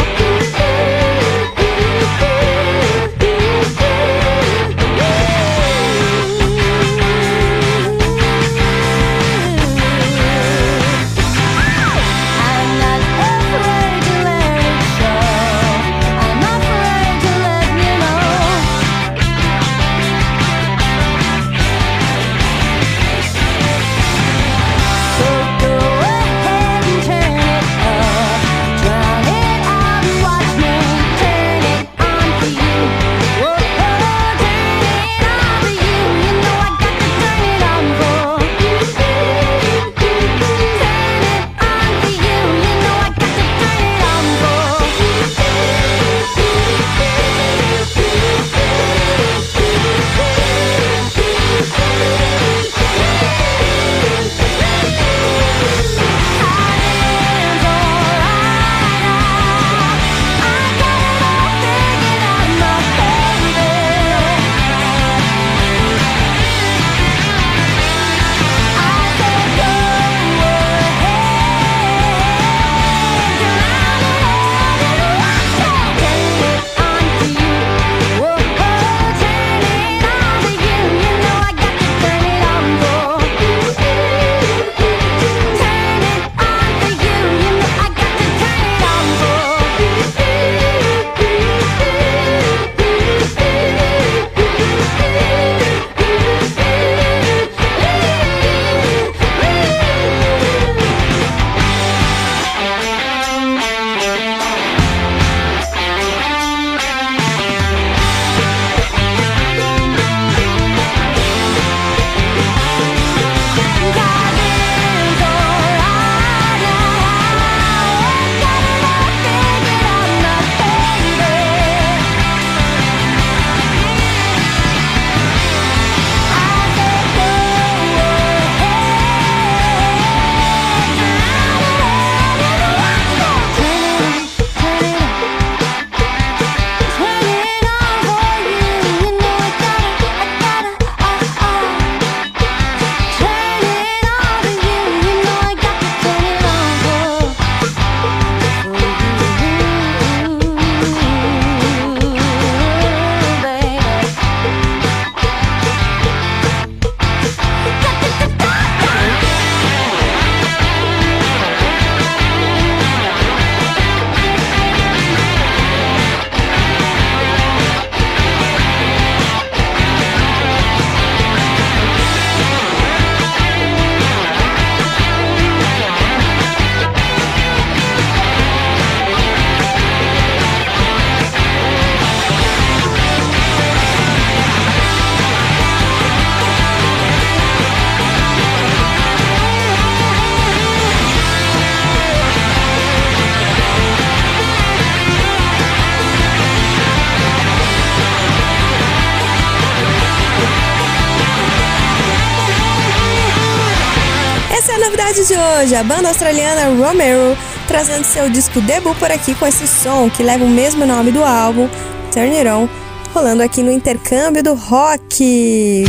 Speaker 3: Hoje, a banda australiana Romero trazendo seu disco debut por aqui com esse som que leva o mesmo nome do álbum, Turn It On, rolando aqui no intercâmbio do rock.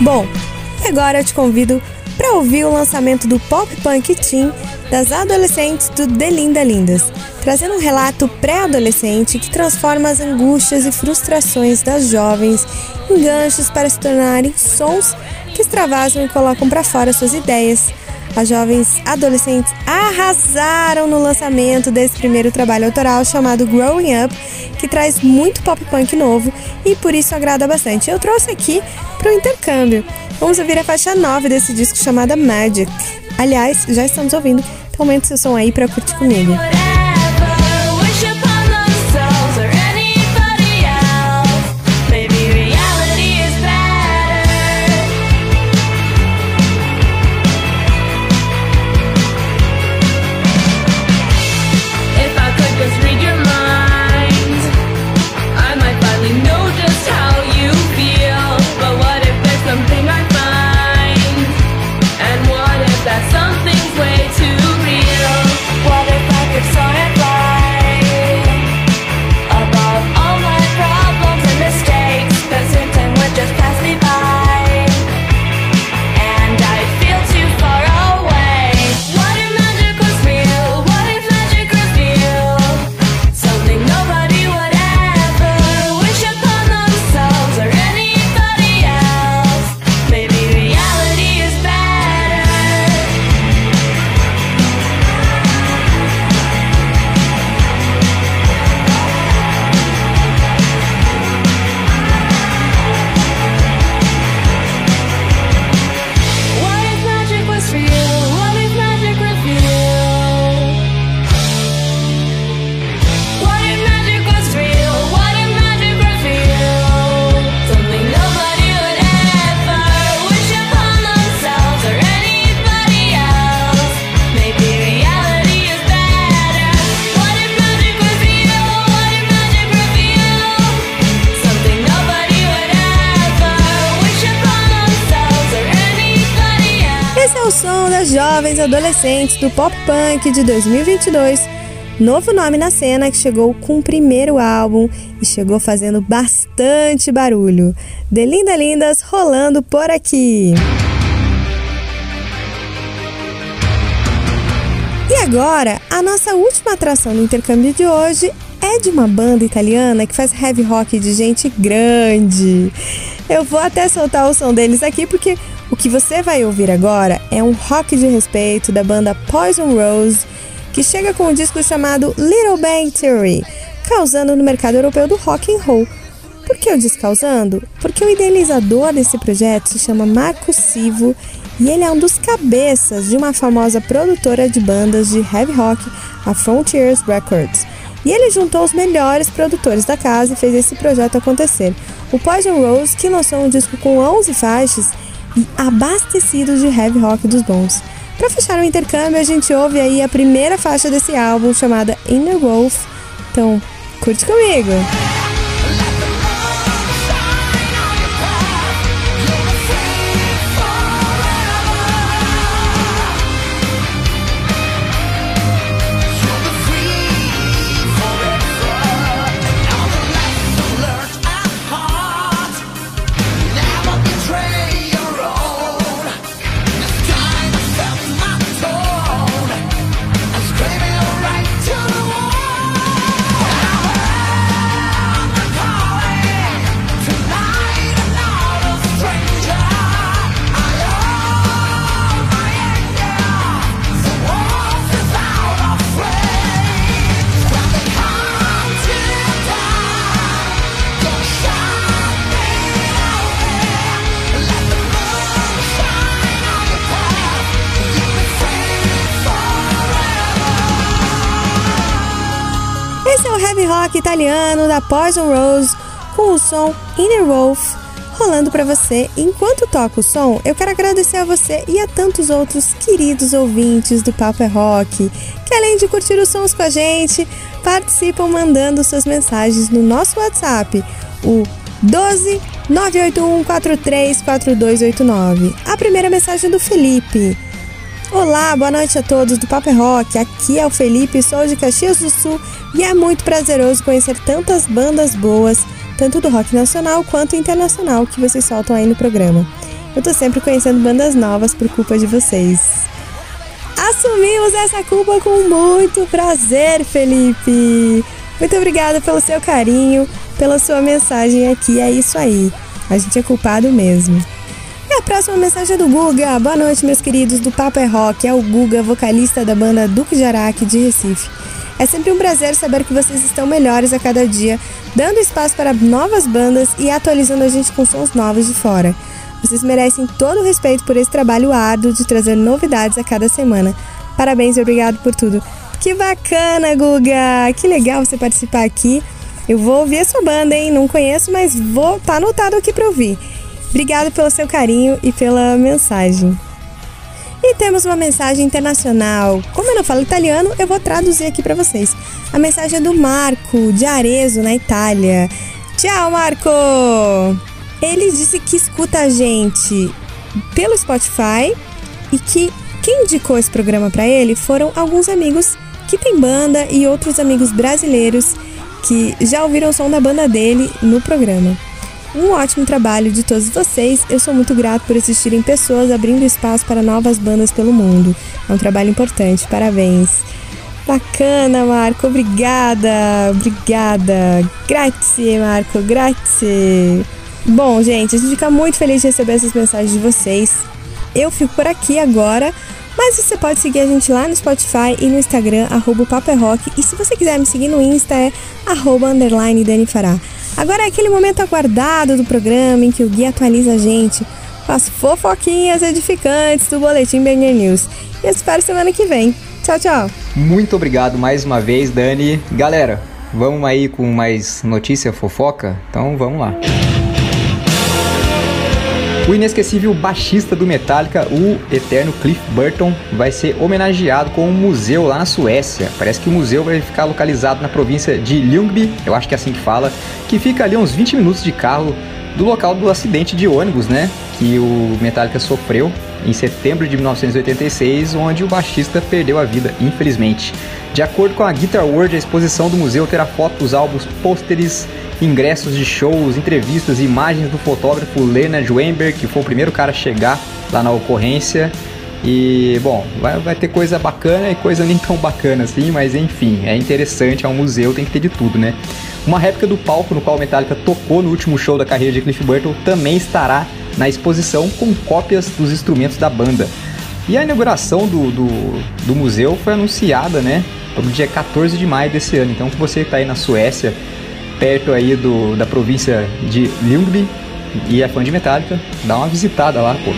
Speaker 3: Bom, agora eu te convido para ouvir o lançamento do pop punk teen das adolescentes do Delinda Lindas, trazendo um relato pré-adolescente que transforma as angústias e frustrações das jovens em ganchos para se tornarem sons que extravasam e colocam para fora suas ideias. As jovens adolescentes arrasaram no lançamento desse primeiro trabalho autoral chamado Growing Up, que traz muito pop punk novo e por isso agrada bastante. Eu trouxe aqui para o intercâmbio. Vamos ouvir a faixa 9 desse disco chamada Magic. Aliás, já estamos ouvindo, então aumenta seu som aí para curtir comigo. Jovens adolescentes do pop punk de 2022, novo nome na cena que chegou com o primeiro álbum e chegou fazendo bastante barulho. The Linda Lindas rolando por aqui. E agora, a nossa última atração no intercâmbio de hoje é de uma banda italiana que faz heavy rock de gente grande. Eu vou até soltar o som deles aqui porque o que você vai ouvir agora é um rock de respeito da banda Poison Rose, que chega com um disco chamado Little Bang Theory, causando no mercado europeu do rock and roll. Por que eu disse causando? Porque o idealizador desse projeto se chama Marco Sivo e ele é um dos cabeças de uma famosa produtora de bandas de heavy rock, a Frontiers Records. E ele juntou os melhores produtores da casa e fez esse projeto acontecer. O Poison Rose, que lançou um disco com 11 faixas, e abastecidos de heavy rock dos bons. Para fechar o intercâmbio, a gente ouve aí a primeira faixa desse álbum chamada Inner Wolf. Então, curte comigo! Italiano da Poison Rose com o som Inner Wolf rolando para você. Enquanto toco o som, eu quero agradecer a você e a tantos outros queridos ouvintes do Papo é Rock, que além de curtir os sons com a gente, participam mandando suas mensagens no nosso WhatsApp, o 12 981434289. A primeira mensagem é do Felipe. Olá, boa noite a todos do Paper Rock. Aqui é o Felipe, sou de Caxias do Sul e é muito prazeroso conhecer tantas bandas boas, tanto do rock nacional quanto internacional, que vocês soltam aí no programa. Eu tô sempre conhecendo bandas novas por culpa de vocês. Assumimos essa culpa com muito prazer, Felipe. Muito obrigada pelo seu carinho, pela sua mensagem aqui. É isso aí. A gente é culpado mesmo. E a próxima mensagem é do Guga. Boa noite, meus queridos do Papo é Rock. É o Guga, vocalista da banda Duque de Araque de Recife. É sempre um prazer saber que vocês estão melhores a cada dia, dando espaço para novas bandas e atualizando a gente com sons novos de fora. Vocês merecem todo o respeito por esse trabalho árduo de trazer novidades a cada semana. Parabéns e obrigado por tudo. Que bacana, Guga! Que legal você participar aqui. Eu vou ouvir a sua banda, hein? Não conheço, mas vou tá anotado aqui para ouvir. Obrigado pelo seu carinho e pela mensagem. E temos uma mensagem internacional. Como eu não falo italiano, eu vou traduzir aqui para vocês. A mensagem é do Marco, de Arezzo, na Itália. Tchau, Marco! Ele disse que escuta a gente pelo Spotify e que quem indicou esse programa para ele foram alguns amigos que têm banda e outros amigos brasileiros que já ouviram o som da banda dele no programa. Um ótimo trabalho de todos vocês. Eu sou muito grato por existirem pessoas abrindo espaço para novas bandas pelo mundo. É um trabalho importante. Parabéns. Bacana, Marco. Obrigada. Obrigada. Grazie, Marco. Grazie. Bom, gente, a gente fica muito feliz de receber essas mensagens de vocês. Eu fico por aqui agora. Mas você pode seguir a gente lá no Spotify e no Instagram, arroba Rock. E se você quiser me seguir no Insta, é arroba underline Dani. Agora é aquele momento aguardado do programa em que o guia atualiza a gente com as fofoquinhas edificantes do Boletim Banger News. E eu espero semana que vem. Tchau, tchau.
Speaker 4: Muito obrigado mais uma vez, Dani. Galera, vamos aí com mais notícia fofoca? Então vamos lá. O inesquecível baixista do Metallica, o eterno Cliff Burton, vai ser homenageado com um museu lá na Suécia. Parece que o museu vai ficar localizado na província de Ljungby, eu acho que é assim que fala, que fica ali uns 20 minutos de carro do local do acidente de ônibus, né, que o Metallica sofreu em setembro de 1986, onde o baixista perdeu a vida, infelizmente. De acordo com a Guitar World, a exposição do museu terá fotos, álbuns, pôsteres, ingressos de shows, entrevistas e imagens do fotógrafo Leonard Weinberg, que foi o primeiro cara a chegar lá na ocorrência. E, bom, vai, vai ter coisa bacana e coisa nem tão bacana assim, mas enfim, é interessante, é um museu, tem que ter de tudo, né? Uma réplica do palco no qual Metallica tocou no último show da carreira de Cliff Burton também estará na exposição com cópias dos instrumentos da banda. E a inauguração do, do, do museu foi anunciada, né, para o dia 14 de maio desse ano. Então, se você está aí na Suécia, perto aí do, da província de Ljungby e é fã de Metallica, dá uma visitada lá, pô.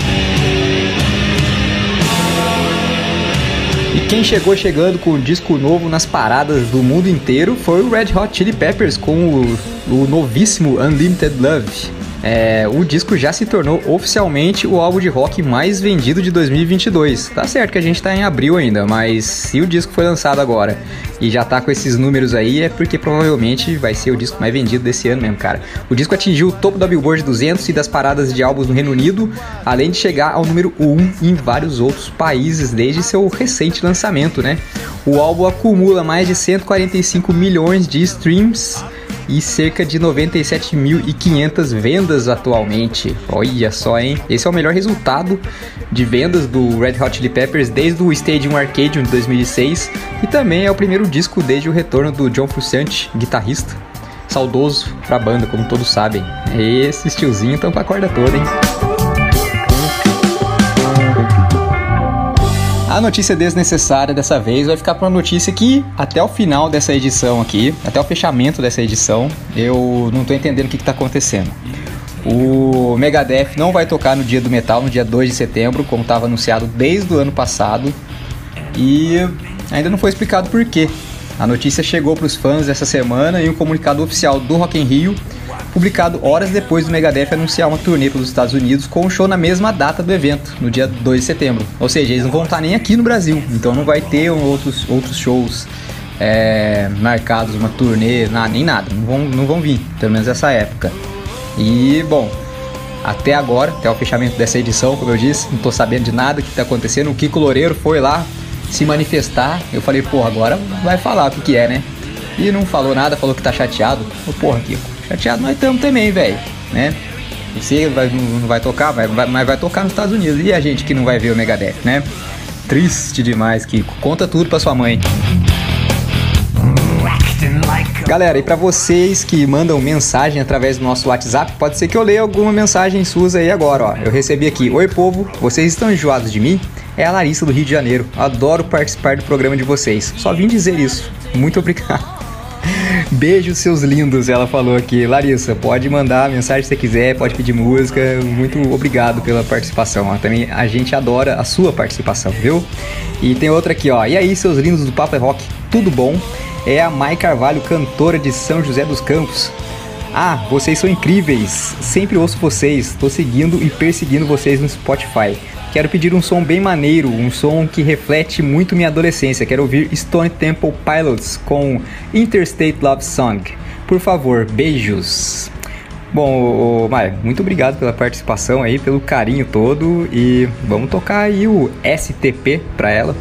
Speaker 4: E quem chegou chegando com o disco novo nas paradas do mundo inteiro foi o Red Hot Chili Peppers com o, o novíssimo Unlimited Love. É, o disco já se tornou oficialmente o álbum de rock mais vendido de 2022. Tá certo que a gente tá em abril ainda, mas se o disco foi lançado agora e já tá com esses números aí, é porque provavelmente vai ser o disco mais vendido desse ano mesmo, cara. O disco atingiu o topo da Billboard 200 e das paradas de álbuns no Reino Unido, além de chegar ao número 1 em vários outros países desde seu recente lançamento, né? O álbum acumula mais de 145 milhões de streams e cerca de 97.500 vendas atualmente. Olha só, hein? Esse é o melhor resultado de vendas do Red Hot Chili Peppers desde o Stadium Arcadium de 2006 e também é o primeiro disco desde o retorno do John Frusciante, guitarrista. Saudoso pra banda, como todos sabem. Esse estiozinho tampa a corda toda, hein? A notícia desnecessária dessa vez vai ficar para uma notícia que, até o final dessa edição aqui, até o fechamento dessa edição, eu não estou entendendo o que está acontecendo. O Megadeth não vai tocar no Dia do Metal, no dia 2 de setembro, como estava anunciado desde o ano passado, e ainda não foi explicado por quê. A notícia chegou para os fãs essa semana em um comunicado oficial do Rock in Rio publicado horas depois do Megadeth anunciar uma turnê pelos Estados Unidos com um show na mesma data do evento, no dia 2 de setembro. Ou seja, eles não vão estar nem aqui no Brasil, então não vai ter outros, outros shows é, marcados, uma turnê, nada, nem nada, não vão, não vão vir, pelo menos essa época. E, bom, até agora, até o fechamento dessa edição, como eu disse, não tô sabendo de nada que tá acontecendo. O Kiko Loureiro foi lá se manifestar. Eu falei, porra, agora vai falar o que, que é, né? E não falou nada, falou que tá chateado. Ô, porra, Kiko, chateado nós estamos também, velho, né? Você vai, não vai tocar, mas vai, mas vai tocar nos Estados Unidos. E a gente que não vai ver o Megadeth, né? Triste demais, Kiko. Conta tudo pra sua mãe. Galera, e para vocês que mandam mensagem através do nosso WhatsApp, pode ser que eu leia alguma mensagem sua aí agora, ó. Eu recebi aqui: Oi povo, vocês estão enjoados de mim? É a Larissa do Rio de Janeiro. Adoro participar do programa de vocês. Só vim dizer isso. Muito obrigado. Beijos, seus lindos, ela falou aqui. Larissa, pode mandar mensagem se você quiser, pode pedir música. Muito obrigado pela participação. Também a gente adora a sua participação, viu? E tem outra aqui, ó. E aí, seus lindos do Papo é Rock, tudo bom? É a Mai Carvalho, cantora de São José dos Campos. Ah, vocês são incríveis. Sempre ouço vocês. Tô seguindo e perseguindo vocês no Spotify. Quero pedir um som bem maneiro, um som que reflete muito minha adolescência. Quero ouvir Stone Temple Pilots com Interstate Love Song. Por favor, beijos. Bom, Mai, muito obrigado pela participação aí, pelo carinho todo e vamos tocar aí o STP pra ela.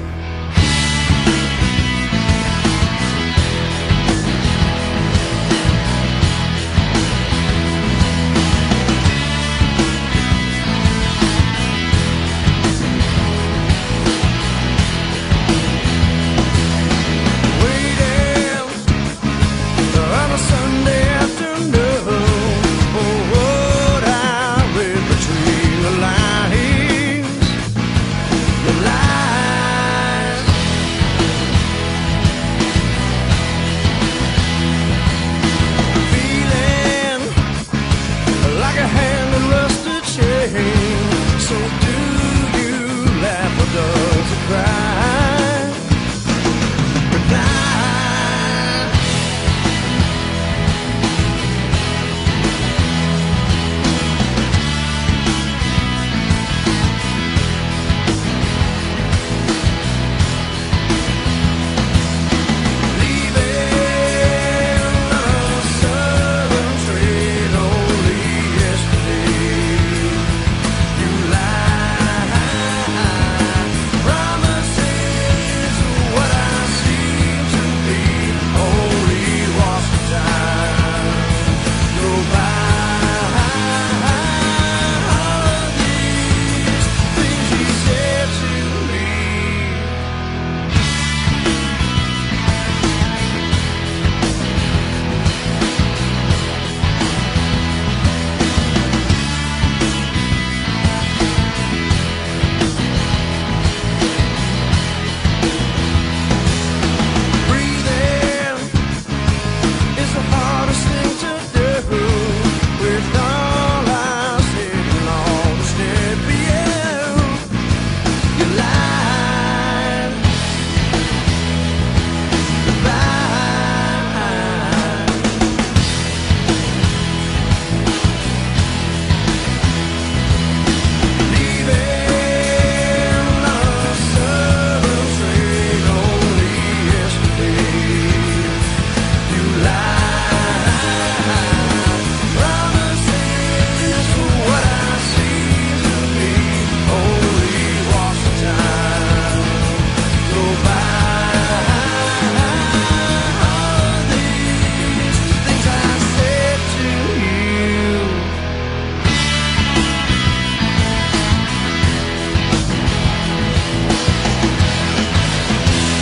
Speaker 4: You lie.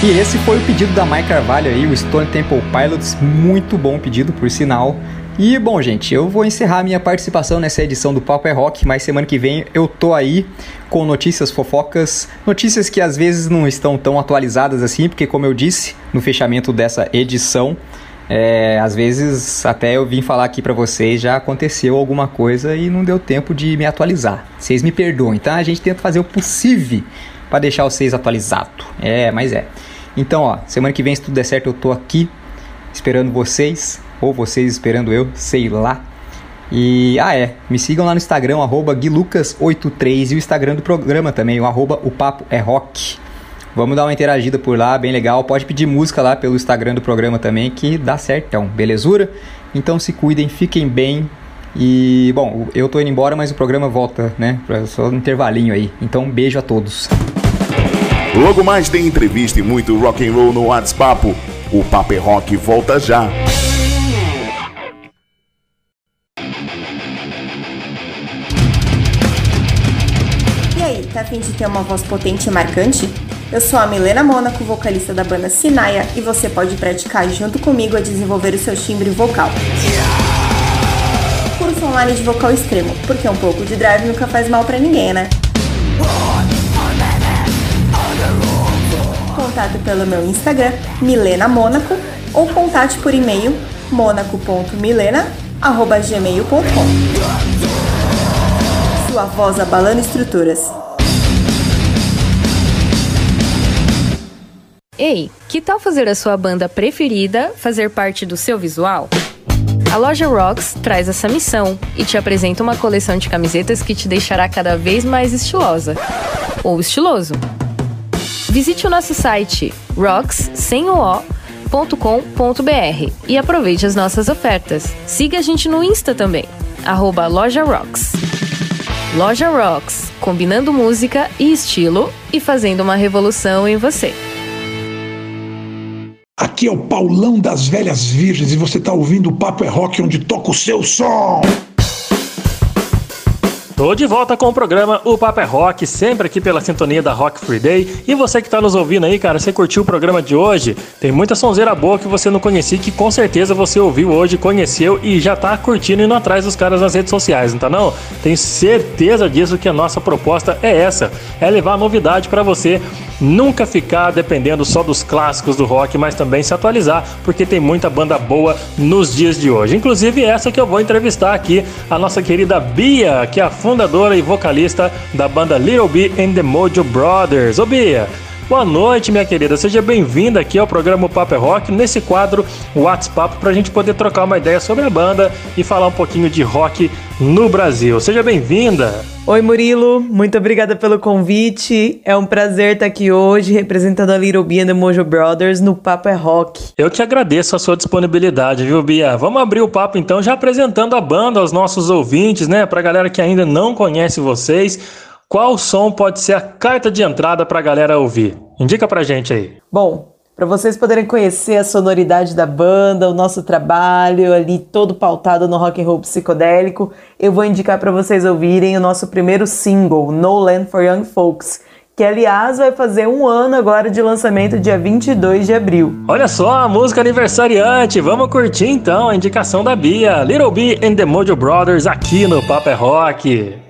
Speaker 4: E esse foi o pedido da Mike Carvalho aí, o Stone Temple Pilots, muito bom pedido por sinal. E bom, gente, eu vou encerrar minha participação nessa edição do Papo é Rock, mas semana que vem eu tô aí com notícias fofocas, notícias que às vezes não estão tão atualizadas assim, porque como eu disse no fechamento dessa edição, é, às vezes até eu vim falar aqui para vocês, já aconteceu alguma coisa e não deu tempo de me atualizar. Vocês me perdoem, tá? A gente tenta fazer o possível para deixar vocês atualizados. É, mas é. Então, ó, semana que vem, se tudo der certo, eu tô aqui esperando vocês, ou vocês esperando eu, sei lá. E, ah é, me sigam lá no Instagram, arroba guilucas83 e o Instagram do programa também, o arroba o papo é rock. Vamos dar uma interagida por lá, bem legal. Pode pedir música lá pelo Instagram do programa também, que dá certão, belezura? Então se cuidem, fiquem bem E, bom, eu tô indo embora, mas o programa volta, né? Só um intervalinho aí. Então, beijo a todos.
Speaker 7: Logo mais tem entrevista e muito rock and roll no WhatsApp. O Papo é Rock volta já.
Speaker 13: E aí, tá afim de ter uma voz potente e marcante? Eu sou a Milena Mônaco, vocalista da banda Sinaia, e você pode praticar junto comigo a desenvolver o seu timbre vocal. Curso online de vocal extremo, porque um pouco de drive nunca faz mal pra ninguém, né? Contato pelo meu Instagram, Milena Mônaco, ou contate por e-mail monaco.milena.gmail.com Sua voz abalando estruturas.
Speaker 9: Ei, que tal fazer a sua banda preferida fazer parte do seu visual? A loja Rocks traz essa missão e te apresenta uma coleção de camisetas que te deixará cada vez mais estilosa ou estiloso. Visite o nosso site rocks.com.br e aproveite as nossas ofertas. Siga a gente no Insta também, arroba Loja Rocks. Loja Rocks, combinando música e estilo e fazendo uma revolução em você.
Speaker 15: Aqui é o Paulão das Velhas Virgens e você está ouvindo o Papo é Rock, onde toca o seu som.
Speaker 1: Tô de volta com o programa O Papo é Rock, sempre aqui pela sintonia da Rock Free Day. E você que tá nos ouvindo aí, cara, você curtiu o programa de hoje? Tem muita sonzeira boa que você não conhecia, que com certeza você ouviu hoje, conheceu e já tá curtindo e indo atrás dos caras nas redes sociais, não tá não? Tenho certeza disso que a nossa proposta é essa, é levar novidade para você nunca ficar dependendo só dos clássicos do rock, mas também se atualizar, porque tem muita banda boa nos dias de hoje. Inclusive essa que eu vou entrevistar aqui, a nossa querida Bia, que é a fundadora e vocalista da banda Little B and the Mojo Brothers. Ô Bia, Boa noite, minha querida. Seja bem-vinda aqui ao programa Papo é Rock, nesse quadro WhatsApp, para a gente poder trocar uma ideia sobre a banda e falar um pouquinho de rock no Brasil. Seja bem-vinda.
Speaker 16: Oi, Murilo. Muito obrigada pelo convite. É um prazer estar aqui hoje representando a Little Bia the Mojo Brothers no Papo é Rock.
Speaker 1: Eu que agradeço a sua disponibilidade, viu, Bia? Vamos abrir o papo então, já apresentando a banda aos nossos ouvintes, né? Pra galera que ainda não conhece vocês. Qual som pode ser a carta de entrada para a galera ouvir? Indica pra gente aí.
Speaker 16: Bom, para vocês poderem conhecer a sonoridade da banda, o nosso trabalho ali todo pautado no rock and roll psicodélico, eu vou indicar para vocês ouvirem o nosso primeiro single, No Land for Young Folks, que aliás vai fazer um ano agora de lançamento, dia 22 de abril.
Speaker 1: Olha só, a música aniversariante, vamos curtir então a indicação da Bia, Little B and the Mojo Brothers aqui no Paper é Rock.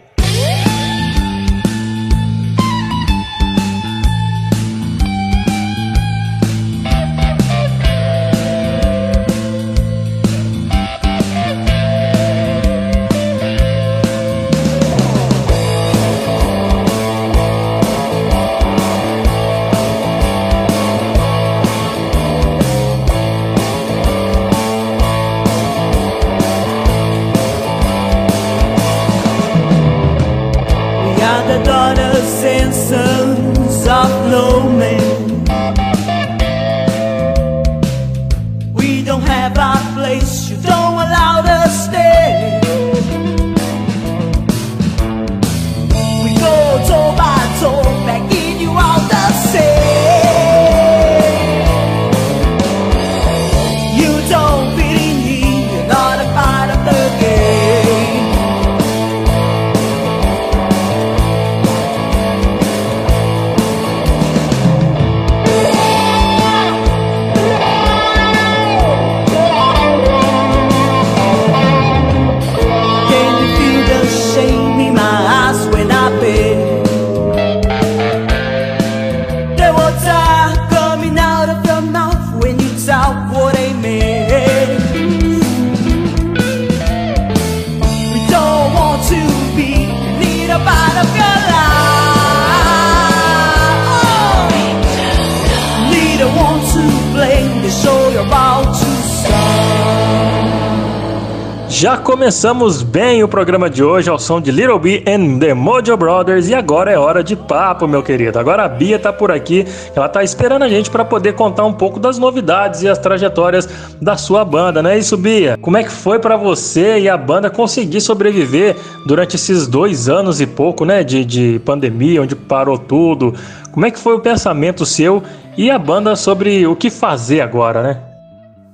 Speaker 1: Começamos bem o programa de hoje ao som de Little B and the Mojo Brothers e agora é hora de papo, meu querido. Agora a Bia tá por aqui, ela tá esperando a gente para poder contar um pouco das novidades e as trajetórias da sua banda, não é isso, Bia? Como é que foi para você e a banda conseguir sobreviver durante esses dois anos e pouco, né, de, de pandemia, onde parou tudo? Como é que foi o pensamento seu e a banda sobre o que fazer agora, né?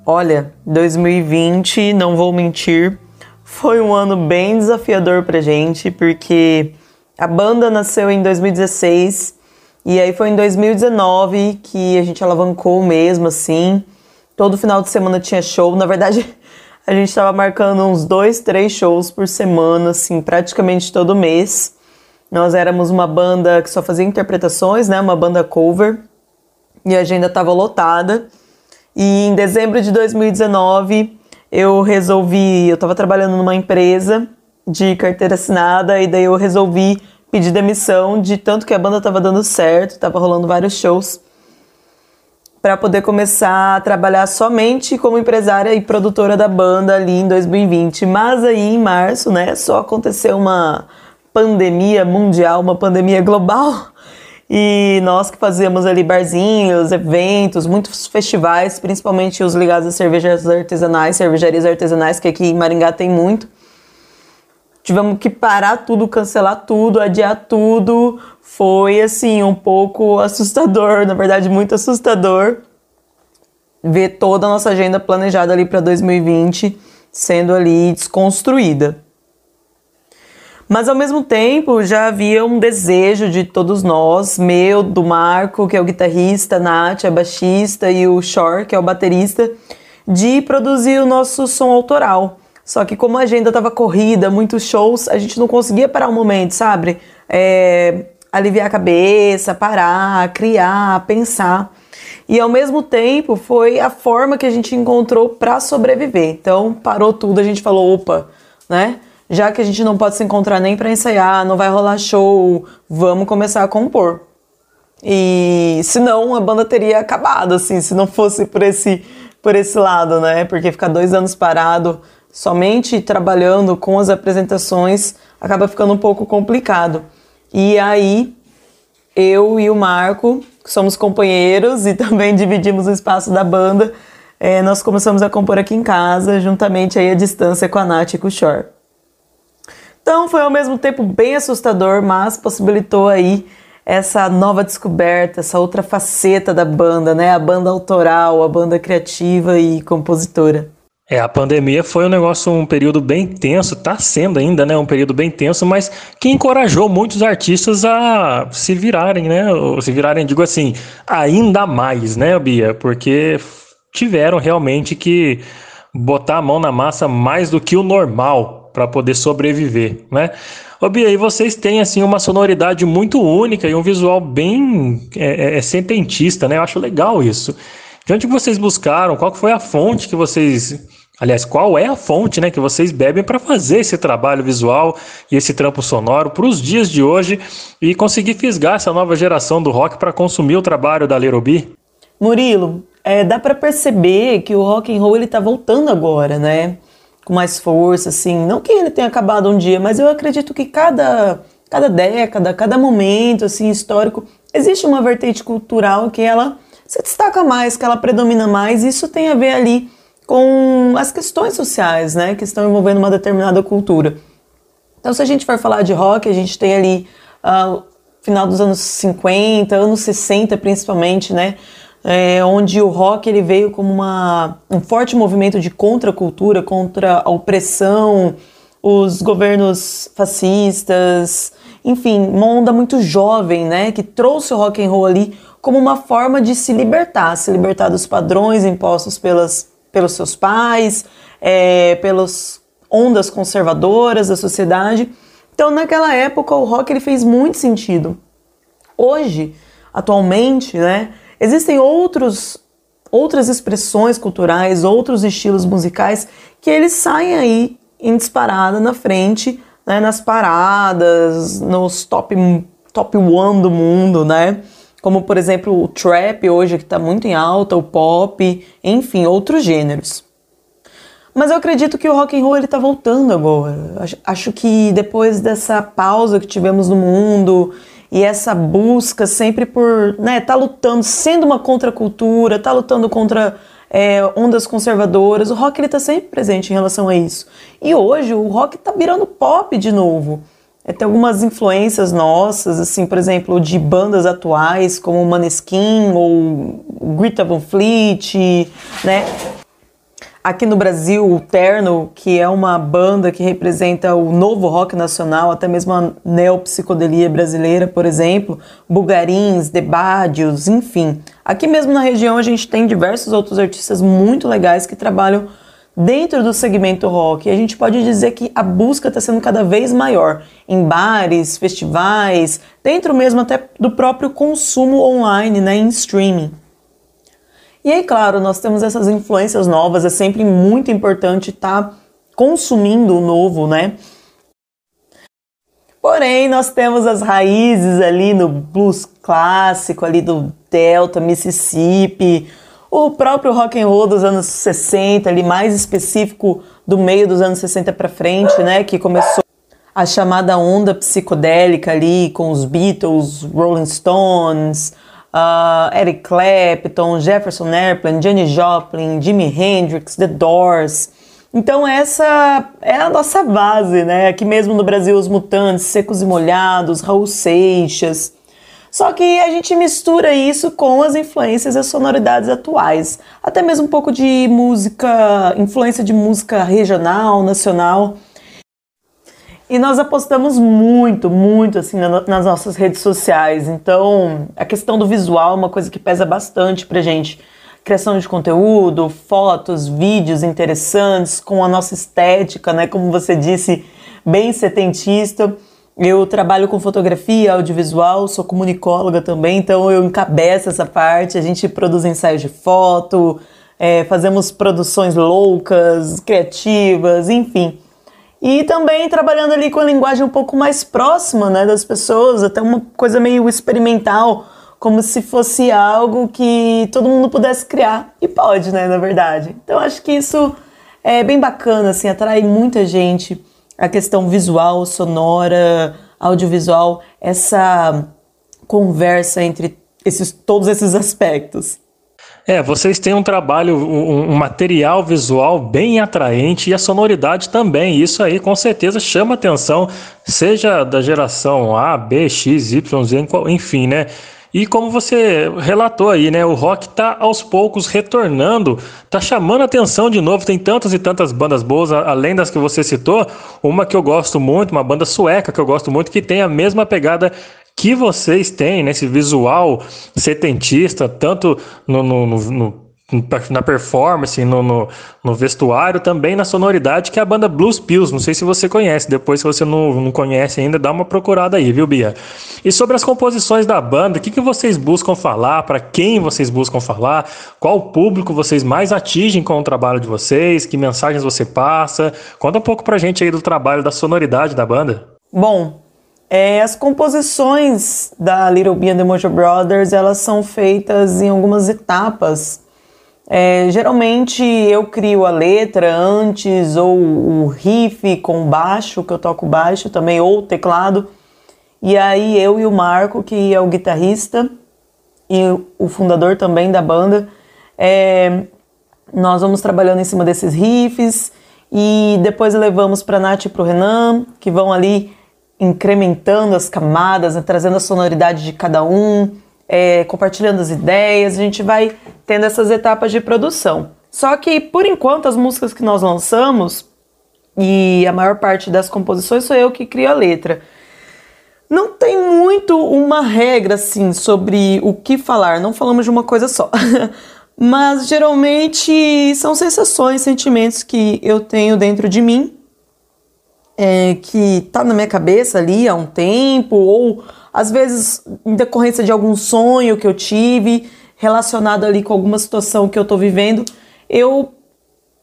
Speaker 16: Olha, 2020, não vou mentir, foi um ano bem desafiador pra gente, porque a banda nasceu em 2016 e aí foi em 2019 que a gente alavancou mesmo, assim. Todo final de semana tinha show. Na verdade, a gente estava marcando uns dois, três shows por semana, assim, praticamente todo mês. Nós éramos uma banda que só fazia interpretações, né? Uma banda cover. E a agenda estava lotada. E em dezembro de 2019, eu resolvi, eu estava trabalhando numa empresa de carteira assinada e daí eu resolvi pedir demissão de tanto que a banda estava dando certo, estava rolando vários shows para poder começar a trabalhar somente como empresária e produtora da banda ali em 2020. Mas aí em março, né, só aconteceu uma pandemia mundial, uma pandemia global e nós que fazíamos ali barzinhos, eventos, muitos festivais, principalmente os ligados a cervejas artesanais, cervejarias artesanais, que aqui em Maringá tem muito. Tivemos que parar tudo, cancelar tudo, adiar tudo. Foi assim, um pouco assustador, na verdade, muito assustador ver toda a nossa agenda planejada ali para 2020 sendo ali desconstruída. Mas ao mesmo tempo já havia um desejo de todos nós, meu, do Marco, que é o guitarrista, Nath, a baixista, e o Shore, que é o baterista, de produzir o nosso som autoral. Só que como a agenda estava corrida, muitos shows, a gente não conseguia parar um momento, sabe? É, aliviar a cabeça, parar, criar, pensar. E ao mesmo tempo foi a forma que a gente encontrou para sobreviver. Então parou tudo, a gente falou, opa, né? Já que a gente não pode se encontrar nem para ensaiar, não vai rolar show, vamos começar a compor. E senão a banda teria acabado, assim, se não fosse por esse, por esse lado, né? Porque ficar dois anos parado somente trabalhando com as apresentações acaba ficando um pouco complicado. E aí eu e o Marco, que somos companheiros e também dividimos o espaço da banda, é, nós começamos a compor aqui em casa, juntamente aí à distância com a Nath e com o Shore. Então foi ao mesmo tempo bem assustador, mas possibilitou aí essa nova descoberta, essa outra faceta da banda, né? A banda autoral, a banda criativa e compositora.
Speaker 1: É, a pandemia foi um negócio, um período bem tenso, tá sendo ainda, né? Um período bem tenso, mas que encorajou muitos artistas a se virarem, né? Ou se virarem, digo assim, ainda mais, né, Bia? Porque tiveram realmente que botar a mão na massa mais do que o normal para poder sobreviver, né? Ô Bia, e vocês têm assim uma sonoridade muito única e um visual bem é, é, é sententista, né? Eu acho legal isso. De onde vocês buscaram? Qual foi a fonte que vocês Aliás, qual é a fonte né, que vocês bebem para fazer esse trabalho visual e esse trampo sonoro para os dias de hoje e conseguir fisgar essa nova geração do rock para consumir o trabalho da B?
Speaker 16: Murilo, é, dá para perceber que o rock and roll ele está voltando agora, né? Com mais força, assim. Não que ele tenha acabado um dia, mas eu acredito que cada, cada década, cada momento, assim, histórico, existe uma vertente cultural que ela se destaca mais, que ela predomina mais. Isso tem a ver ali com as questões sociais, né, que estão envolvendo uma determinada cultura. Então, se a gente for falar de rock, a gente tem ali uh, final dos anos 50, anos 60 principalmente, né, é, onde o rock ele veio como uma, um forte movimento de contracultura, contra a opressão, os governos fascistas, enfim, uma onda muito jovem, né, que trouxe o rock and roll ali como uma forma de se libertar, se libertar dos padrões impostos pelas, pelos seus pais, é, pelas ondas conservadoras da sociedade. Então, naquela época, o rock ele fez muito sentido. Hoje, atualmente, né, Existem outros, outras expressões culturais, outros estilos musicais que eles saem aí em disparada na frente, né, nas paradas, nos top, top one do mundo, né? Como, por exemplo, o trap hoje, que está muito em alta, o pop, enfim, outros gêneros. Mas eu acredito que o rock and roll ele tá voltando agora. Acho que depois dessa pausa que tivemos no mundo e essa busca sempre por, né, tá lutando, sendo uma contracultura, tá lutando contra é, ondas conservadoras, o rock ele tá sempre presente em relação a isso. E hoje o rock tá virando pop de novo. É, tem algumas influências nossas, assim, por exemplo, de bandas atuais como Maneskin ou Greta Van Fleet, né? Aqui no Brasil, o Terno, que é uma banda que representa o novo rock nacional, até mesmo a neopsicodelia brasileira, por exemplo, Bugarins, Debadios, enfim. Aqui mesmo na região a gente tem diversos outros artistas muito legais que trabalham dentro do segmento rock. E a gente pode dizer que a busca está sendo cada vez maior em bares, festivais, dentro mesmo até do próprio consumo online, né, em streaming. E aí, claro, nós temos essas influências novas, é sempre muito importante estar tá consumindo o novo, né? Porém, nós temos as raízes ali no blues clássico, ali do Delta, Mississippi, o próprio rock and roll dos anos 60, ali mais específico do meio dos anos 60 para frente, né, que começou a chamada onda psicodélica ali com os Beatles, Rolling Stones, uh, Eric Clapton, Jefferson Airplane, Janis Joplin, Jimi Hendrix, The Doors. Então essa é a nossa base, né? Aqui mesmo no Brasil os Mutantes, Secos e Molhados, Raul Seixas. Só que a gente mistura isso com as influências e as sonoridades atuais, até mesmo um pouco de música, influência de música regional, nacional. E nós apostamos muito, muito assim nas nossas redes sociais. Então, a questão do visual é uma coisa que pesa bastante pra gente. Criação de conteúdo, fotos, vídeos interessantes, com a nossa estética, né? Como você disse, bem setentista. Eu trabalho com fotografia, audiovisual, sou comunicóloga também, então eu encabeço essa parte. A gente produz ensaios de foto, é, fazemos produções loucas, criativas, enfim. E também trabalhando ali com a linguagem um pouco mais próxima né, das pessoas, até uma coisa meio experimental, como se fosse algo que todo mundo pudesse criar. E pode, né, na verdade. Então acho que isso é bem bacana, assim, atrai muita gente. A questão visual, sonora, audiovisual, essa conversa entre esses, todos esses aspectos.
Speaker 1: É, vocês têm um trabalho, um, um, material visual bem atraente e a sonoridade também. Isso aí com certeza chama atenção, seja da geração A, B, X, Y, Z, enfim, né? E como você relatou aí, né? O rock tá aos poucos retornando, tá chamando atenção de novo. Tem tantas e tantas bandas boas, além das que você citou. Uma que eu gosto muito, uma banda sueca que eu gosto muito, que tem a mesma pegada que vocês têm nesse visual setentista, tanto no, no, no, na performance, no, vestuário, também na sonoridade, que é a banda Blues Pills. Não sei se você conhece, depois, se você não, não conhece ainda, dá uma procurada aí, viu, Bia? E sobre as composições da banda, o que, que vocês buscam falar, para quem vocês buscam falar, qual público vocês mais atingem com o trabalho de vocês, que mensagens você passa? Conta um pouco pra gente aí do trabalho, da sonoridade da banda.
Speaker 16: Bom, é, as composições da Little Bee and the Mojo Brothers, elas são feitas em algumas etapas. É, geralmente eu crio a letra antes, ou o riff com baixo, que eu toco baixo também, ou teclado. E aí eu e o Marco, que é o guitarrista e o fundador também da banda, é, nós vamos trabalhando em cima desses riffs e depois levamos para Nath e para o Renan, que vão ali incrementando as camadas, né, trazendo a sonoridade de cada um, é, compartilhando as ideias, a gente vai tendo essas etapas de produção. Só que, por enquanto, as músicas que nós lançamos, e a maior parte das composições sou eu que crio a letra. Não tem muito uma regra assim sobre o que falar, não falamos de uma coisa só. Mas geralmente são sensações, sentimentos que eu tenho dentro de mim é, que tá na minha cabeça ali há um tempo, ou às vezes em decorrência de algum sonho que eu tive relacionado ali com alguma situação que eu tô vivendo, eu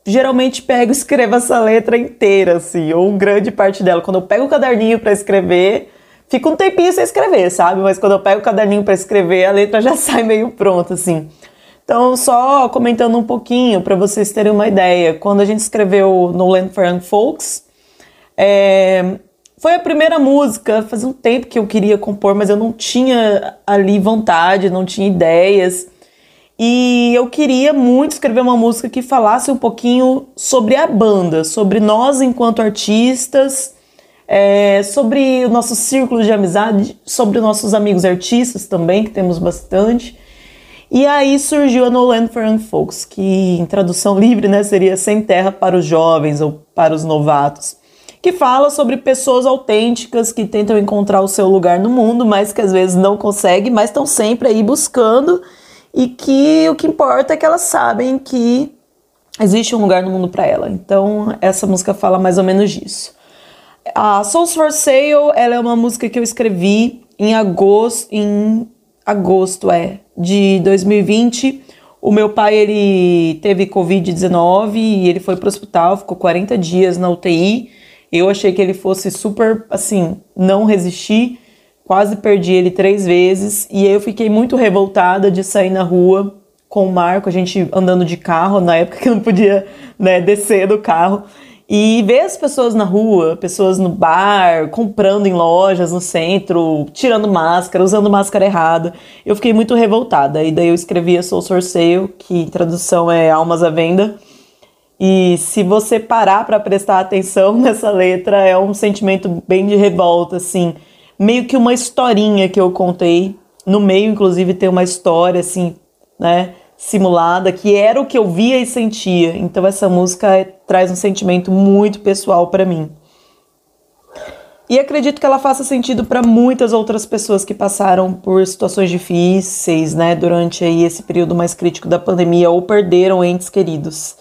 Speaker 16: geralmente pego e escrevo essa letra inteira, assim, ou grande parte dela. Quando eu pego o caderninho para escrever, fica um tempinho sem escrever, sabe? Mas quando eu pego o caderninho para escrever, a letra já sai meio pronta, assim. Então, só comentando um pouquinho para vocês terem uma ideia, quando a gente escreveu No Land for Young Folks, é, foi a primeira música, fazia um tempo que eu queria compor, mas eu não tinha ali vontade, não tinha ideias. E eu queria muito escrever uma música que falasse um pouquinho sobre a banda, sobre nós enquanto artistas, é, sobre o nosso círculo de amizade, sobre nossos amigos artistas também, que temos bastante. E aí surgiu a No Land for Young Folks, que em tradução livre né, seria Sem Terra para os Jovens ou para os Novatos, que fala sobre pessoas autênticas que tentam encontrar o seu lugar no mundo, mas que às vezes não conseguem, mas estão sempre aí buscando e que o que importa é que elas sabem que existe um lugar no mundo para ela. Então, essa música fala mais ou menos disso. A Souls for Sale, ela é uma música que eu escrevi em agosto, em agosto é, de 2020. O meu pai, ele teve COVID-19 e ele foi pro hospital, ficou 40 dias na UTI. Eu achei que ele fosse super, assim, não resistir quase perdi ele três vezes e eu fiquei muito revoltada de sair na rua com o Marco, a gente andando de carro, na época que não podia né, descer do carro, e ver as pessoas na rua, pessoas no bar, comprando em lojas no centro, tirando máscara, usando máscara errada. Eu fiquei muito revoltada. E daí eu escrevi a Soul Sorceio, que em tradução é Almas à Venda. E se você parar para prestar atenção nessa letra, é um sentimento bem de revolta, assim meio que uma historinha que eu contei. No meio, inclusive, tem uma história assim, né, simulada, que era o que eu via e sentia. Então essa música é, traz um sentimento muito pessoal para mim. E acredito que ela faça sentido para muitas outras pessoas que passaram por situações difíceis, né, durante aí esse período mais crítico da pandemia ou perderam entes queridos.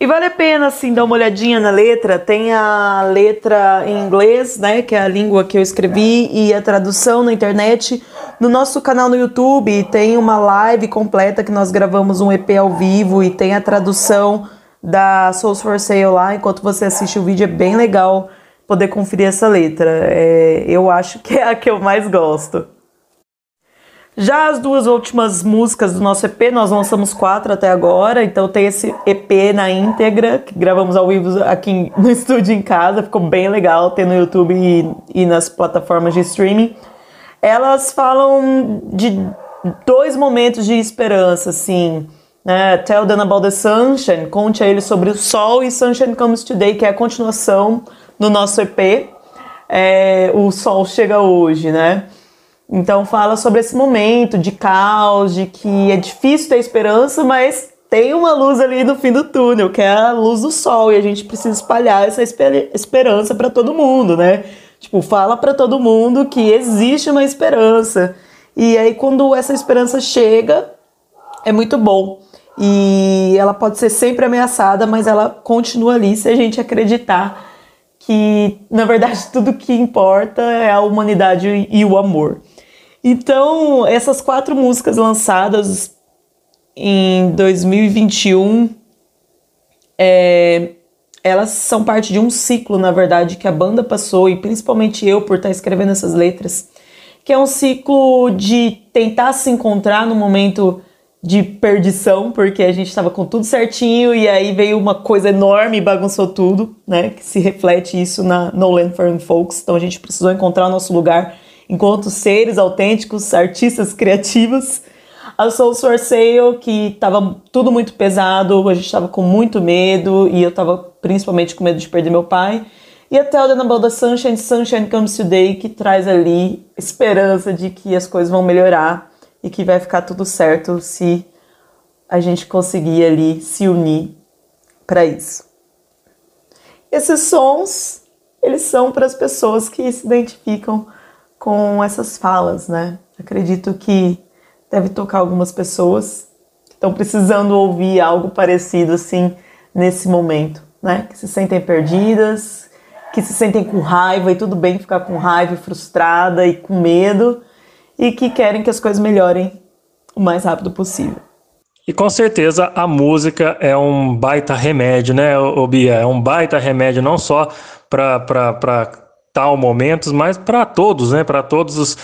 Speaker 16: E vale a pena, assim, dar uma olhadinha na letra. Tem a letra em inglês, né, que é a língua que eu escrevi, e a tradução na internet. No nosso canal no YouTube tem uma live completa que nós gravamos um EP ao vivo e tem a tradução da Souls for Sale lá. Enquanto você assiste o vídeo, é bem legal poder conferir essa letra. É, eu acho que é a que eu mais gosto. Já as duas últimas músicas do nosso EP, nós lançamos quatro até agora, então tem esse EP na íntegra, que gravamos ao vivo aqui no estúdio em casa, ficou bem legal ter no YouTube e, e nas plataformas de streaming. Elas falam de dois momentos de esperança, assim, né? Tell them about the sunshine, conte a eles sobre o sol, e Sunshine Comes Today, que é a continuação do nosso EP. É, o sol chega hoje, né? Então fala sobre esse momento de caos, de que é difícil ter esperança, mas tem uma luz ali no fim do túnel, que é a luz do sol, e a gente precisa espalhar essa esper esperança para todo mundo, né? Tipo, fala para todo mundo que existe uma esperança. E aí quando essa esperança chega, é muito bom. E ela pode ser sempre ameaçada, mas ela continua ali se a gente acreditar que, na verdade, tudo que importa é a humanidade e o amor. Então, essas quatro músicas lançadas em 2021, é, elas são parte de um ciclo, na verdade, que a banda passou, e principalmente eu, por estar escrevendo essas letras, que é um ciclo de tentar se encontrar no momento de perdição, porque a gente estava com tudo certinho e aí veio uma coisa enorme e bagunçou tudo, né? Que se reflete isso na No Land for Folks. Então a gente precisou encontrar nosso lugar enquanto seres autênticos, artistas criativos. A Soul for Sale, que estava tudo muito pesado, a gente estava com muito medo e eu estava principalmente com medo de perder meu pai. E a Tell Them About the Sunshine, Sunshine Comes Today, que traz ali esperança de que as coisas vão melhorar e que vai ficar tudo certo se a gente conseguir ali se unir para isso. Esses sons, eles são para as pessoas que se identificam com essas falas, né? Acredito que deve tocar algumas pessoas que estão precisando ouvir algo parecido assim nesse momento, né? Que se sentem perdidas, que se sentem com raiva e tudo bem ficar com raiva, frustrada e com medo e que querem que as coisas melhorem o mais rápido possível.
Speaker 1: E com certeza a música é um baita remédio, né, Bia? É um baita remédio não só para tal momentos, mas para todos, né? Para todas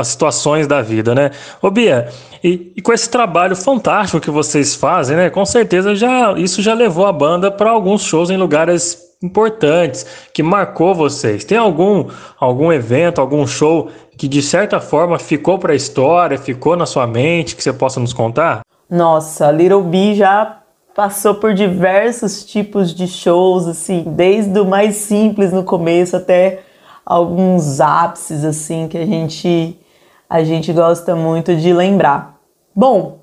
Speaker 1: as situações da vida, né? Ô Bia, e, e, com esse trabalho fantástico que vocês fazem, né? Com certeza já isso já levou a banda para alguns shows em lugares importantes, que marcou vocês. Tem algum algum evento, algum show que de certa forma ficou para a história, ficou na sua mente, que você possa nos contar?
Speaker 16: Nossa, Little B já passou por diversos tipos de shows, assim, desde o mais simples no começo até alguns ápices, assim, que a gente, a gente gosta muito de lembrar. Bom,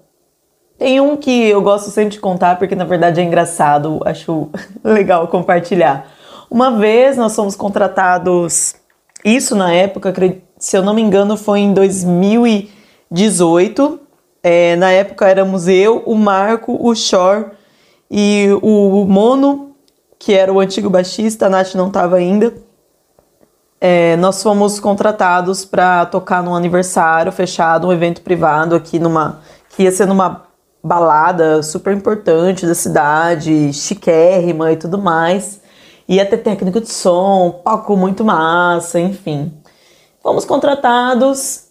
Speaker 16: tem um que eu gosto sempre de contar porque na verdade é engraçado, acho legal compartilhar. Uma vez nós fomos contratados, isso na época, se eu não me engano, foi em 2018. É, na época éramos eu, o Marco, o Shore e o Mono, que era o antigo baixista, a Nath não estava ainda. É, nós fomos contratados para tocar num aniversário fechado, um evento privado aqui numa. que ia ser numa balada super importante da cidade, chiquérrima e tudo mais. Ia ter técnico de som, palco muito massa, enfim. Fomos contratados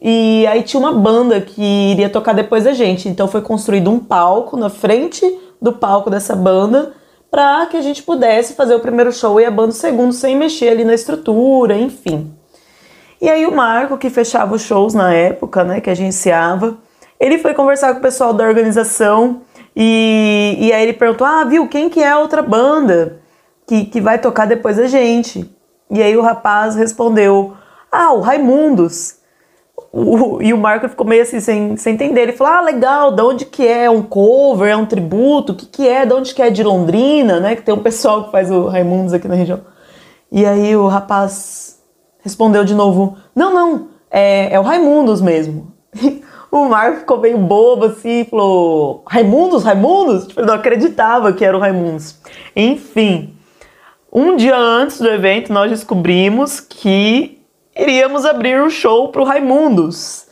Speaker 16: e aí tinha uma banda que iria tocar depois da gente. Então foi construído um palco na frente do palco dessa banda para que a gente pudesse fazer o primeiro show e a banda o segundo sem mexer ali na estrutura, enfim. E aí o Marco, que fechava os shows na época, né, que agenciava, ele foi conversar com o pessoal da organização e, e aí ele perguntou: Ah, viu, quem que é a outra banda que, que vai tocar depois da gente? E aí o rapaz respondeu: Ah, o Raimundos. O, e o Marco ficou meio assim, sem, sem entender. Ele falou: Ah, legal, de onde que é? Um cover? É um tributo? O que, que é? De onde que é? De Londrina, né? Que tem um pessoal que faz o Raimundos aqui na região. E aí o rapaz respondeu de novo: Não, não, é, é o Raimundos mesmo. o Marco ficou meio bobo assim, falou: Raimundos, Raimundos? Tipo, ele não acreditava que era o Raimundos. Enfim, um dia antes do evento, nós descobrimos que iríamos abrir o um show pro Raimundos.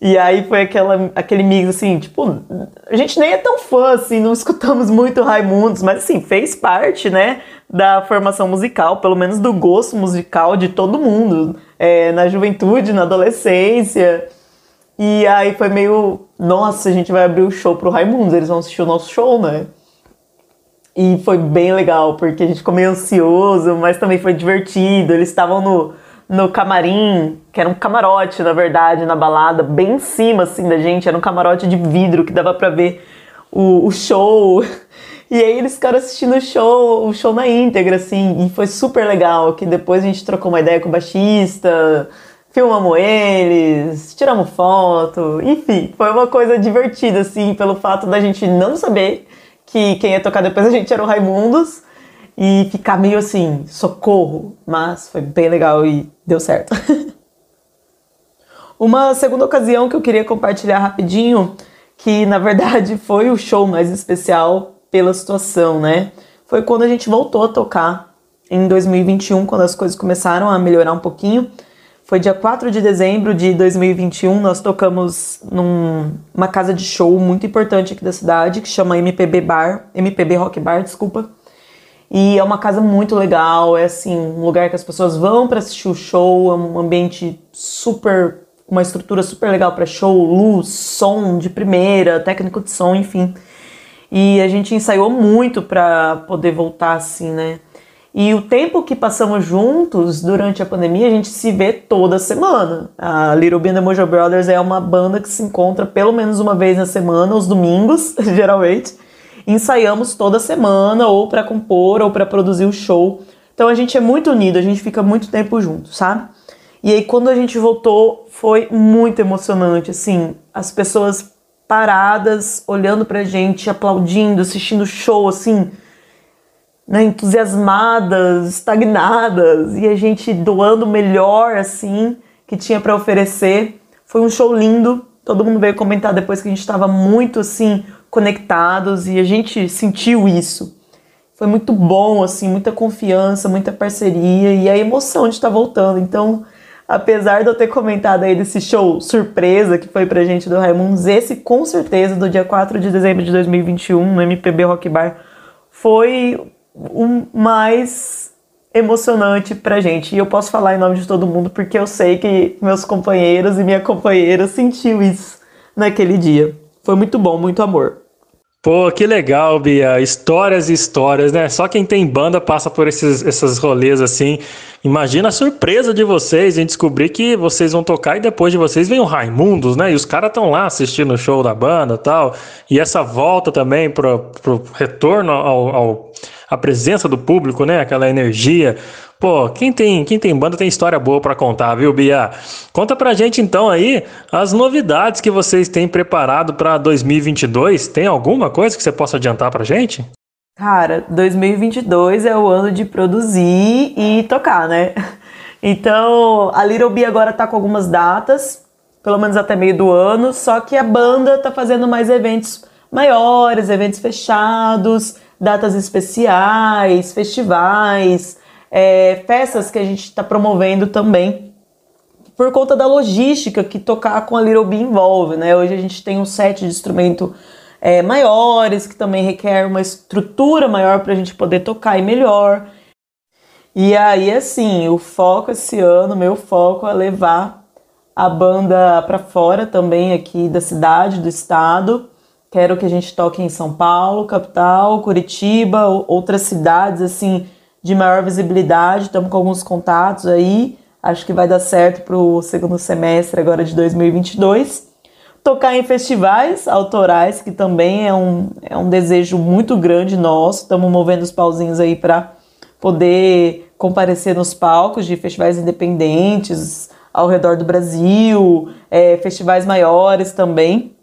Speaker 16: E aí foi aquela, aquele mix assim, tipo, a gente nem é tão fã assim, não escutamos muito Raimundos, mas assim, fez parte, né, da formação musical, pelo menos do gosto musical de todo mundo, é, na juventude, na adolescência. E aí foi meio, nossa, a gente vai abrir o show pro Raimundos, eles vão assistir o nosso show, né? E foi bem legal, porque a gente ficou meio ansioso, mas também foi divertido. Eles estavam no, no camarim, que era um camarote, na verdade, na balada, bem em cima, assim, da gente. Era um camarote de vidro que dava pra ver o, o show. E aí eles ficaram assistindo o show, o show na íntegra, assim, e foi super legal, que depois a gente trocou uma ideia com o baixista, filmamos eles, tiramos foto, enfim, foi uma coisa divertida, assim, pelo fato da gente não saber que quem ia tocar depois a gente era o Raimundos e ficar meio assim, socorro, mas foi bem legal e deu certo. Uma segunda ocasião que eu queria compartilhar rapidinho, que na verdade foi o show mais especial pela situação, né? Foi quando a gente voltou a tocar em 2021, quando as coisas começaram a melhorar um pouquinho. Foi dia 4 de dezembro de 2021, nós tocamos numa casa de show muito importante aqui da cidade, que chama MPB Bar, MPB Rock Bar, desculpa. E é uma casa muito legal, é assim, um lugar que as pessoas vão para assistir o show, é um ambiente super, uma estrutura super legal para show, luz, som de primeira, técnico de som, enfim. E a gente ensaiou muito para poder voltar assim, né? E o tempo que passamos juntos durante a pandemia, a gente se vê toda semana. A Little Band and Mojo Brothers é uma banda que se encontra pelo menos uma vez na semana, aos domingos, geralmente. Ensaiamos toda semana, ou para compor, ou para produzir o show. Então a gente é muito unido, a gente fica muito tempo junto, sabe? E aí quando a gente voltou, foi muito emocionante, assim, as pessoas paradas, olhando pra gente, aplaudindo, assistindo o show, assim, né, entusiasmadas, estagnadas, e a gente doando o melhor assim que tinha para oferecer. Foi um show lindo. Todo mundo veio comentar depois que a gente estava muito assim conectados e a gente sentiu isso. Foi muito bom, assim, muita confiança, muita parceria e a emoção de estar voltando. Então, apesar de eu ter comentado aí desse show surpresa que foi pra gente do Raimundos, esse com certeza do dia 4 de dezembro de 2021 no MPB Rock Bar foi o mais emocionante pra gente. E eu posso falar em nome de todo mundo porque eu sei que meus companheiros e minha companheira sentiu isso naquele dia. Foi muito bom, muito amor.
Speaker 1: Pô, que legal, Bia. Histórias e histórias, né? Só quem tem banda passa por esses, esses rolês assim. Imagina a surpresa de vocês em descobrir que vocês vão tocar e depois de vocês vem o Raimundos, né? E os caras estão lá assistindo o show da banda tal. E essa volta também pro, pro retorno ao, ao a presença do público, né? Aquela energia. Pô, quem tem, quem tem banda tem história boa para contar, viu, Bia? Conta pra gente então aí as novidades que vocês têm preparado para 2022. Tem alguma coisa que você possa adiantar pra gente?
Speaker 16: Cara, 2022 é o ano de produzir e tocar, né? Então, a Little Bee agora tá com algumas datas, pelo menos até meio do ano, só que a banda tá fazendo mais eventos maiores, eventos fechados, datas especiais, festivais é, festas que a gente está promovendo também por conta da logística que tocar com a Little Bee envolve, né? Hoje a gente tem um set de instrumento é, maiores que também requer uma estrutura maior para a gente poder tocar e melhor. E aí, assim, o foco esse ano, meu foco é levar a banda para fora também aqui da cidade, do estado. Quero que a gente toque em São Paulo, capital, Curitiba, outras cidades assim de maior visibilidade. Estamos com alguns contatos aí. Acho que vai dar certo para o segundo semestre agora de 2022. Tocar em festivais autorais, que também é um, é um desejo muito grande nosso. Estamos movendo os pauzinhos aí para poder comparecer nos palcos de festivais independentes ao redor do Brasil, é, festivais maiores também.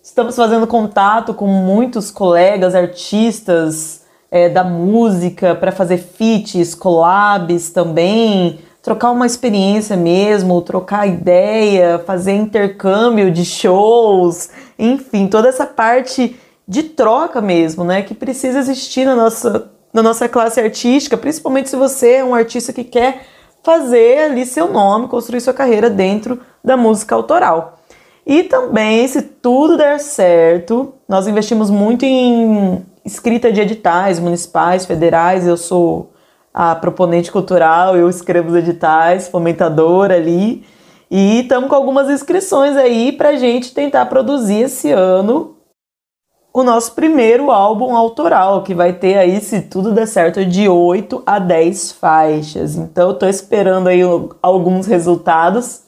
Speaker 16: Estamos fazendo contato com muitos colegas, artistas, é, da música, para fazer feats, collabs também, trocar uma experiência mesmo, trocar ideia, fazer intercâmbio de shows, enfim, toda essa parte de troca mesmo, né, que precisa existir na nossa, na nossa classe artística, principalmente se você é um artista que quer fazer ali seu nome, construir sua carreira dentro da música autoral. E também, se tudo der certo, nós investimos muito em escrita de editais municipais, federais, eu sou a proponente cultural, eu escrevo os editais, fomentadora ali. E estamos com algumas inscrições aí para gente tentar produzir esse ano o nosso primeiro álbum autoral, que vai ter aí, se tudo der certo, de 8 a 10 faixas. Então eu esperando aí alguns resultados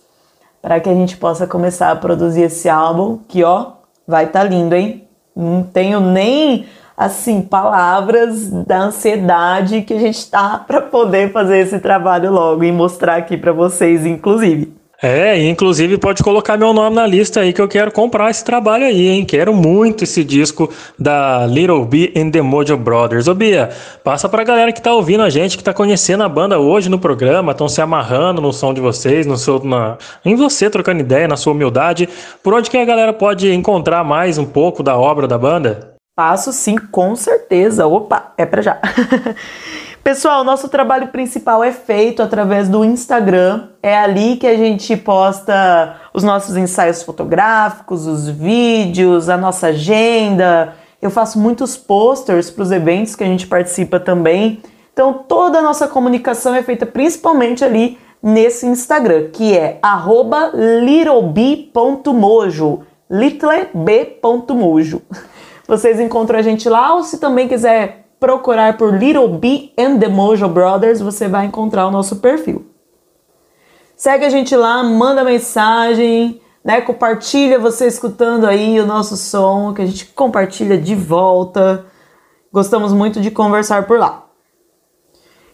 Speaker 16: para que a gente possa começar a produzir esse álbum, que ó, vai tá lindo, hein? Não tenho nem assim, palavras da ansiedade que a gente está para poder fazer esse trabalho logo e mostrar aqui para vocês, inclusive.
Speaker 1: É, inclusive pode colocar meu nome na lista aí que eu quero comprar esse trabalho aí, hein? Quero muito esse disco da Little B and the Mojo Brothers. Ô Bia, passa pra galera que tá ouvindo a gente, que tá conhecendo a banda hoje no programa, estão se amarrando no som de vocês, no seu, na, em você trocando ideia, na sua humildade. Por onde que a galera pode encontrar mais um pouco da obra da banda?
Speaker 16: Passo sim, com certeza. Opa, é para já. Pessoal, nosso trabalho principal é feito através do Instagram. É ali que a gente posta os nossos ensaios fotográficos, os vídeos, a nossa agenda. Eu faço muitos posters para os eventos que a gente participa também. Então, toda a nossa comunicação é feita principalmente ali nesse Instagram, que é littleb.mojo, littleb.mojo. Vocês encontram a gente lá ou se também quiser procurar por Little B and the Mojo Brothers, você vai encontrar o nosso perfil. Segue a gente lá, manda mensagem, né? Compartilha você escutando aí o nosso som, que a gente compartilha de volta. Gostamos muito de conversar por lá.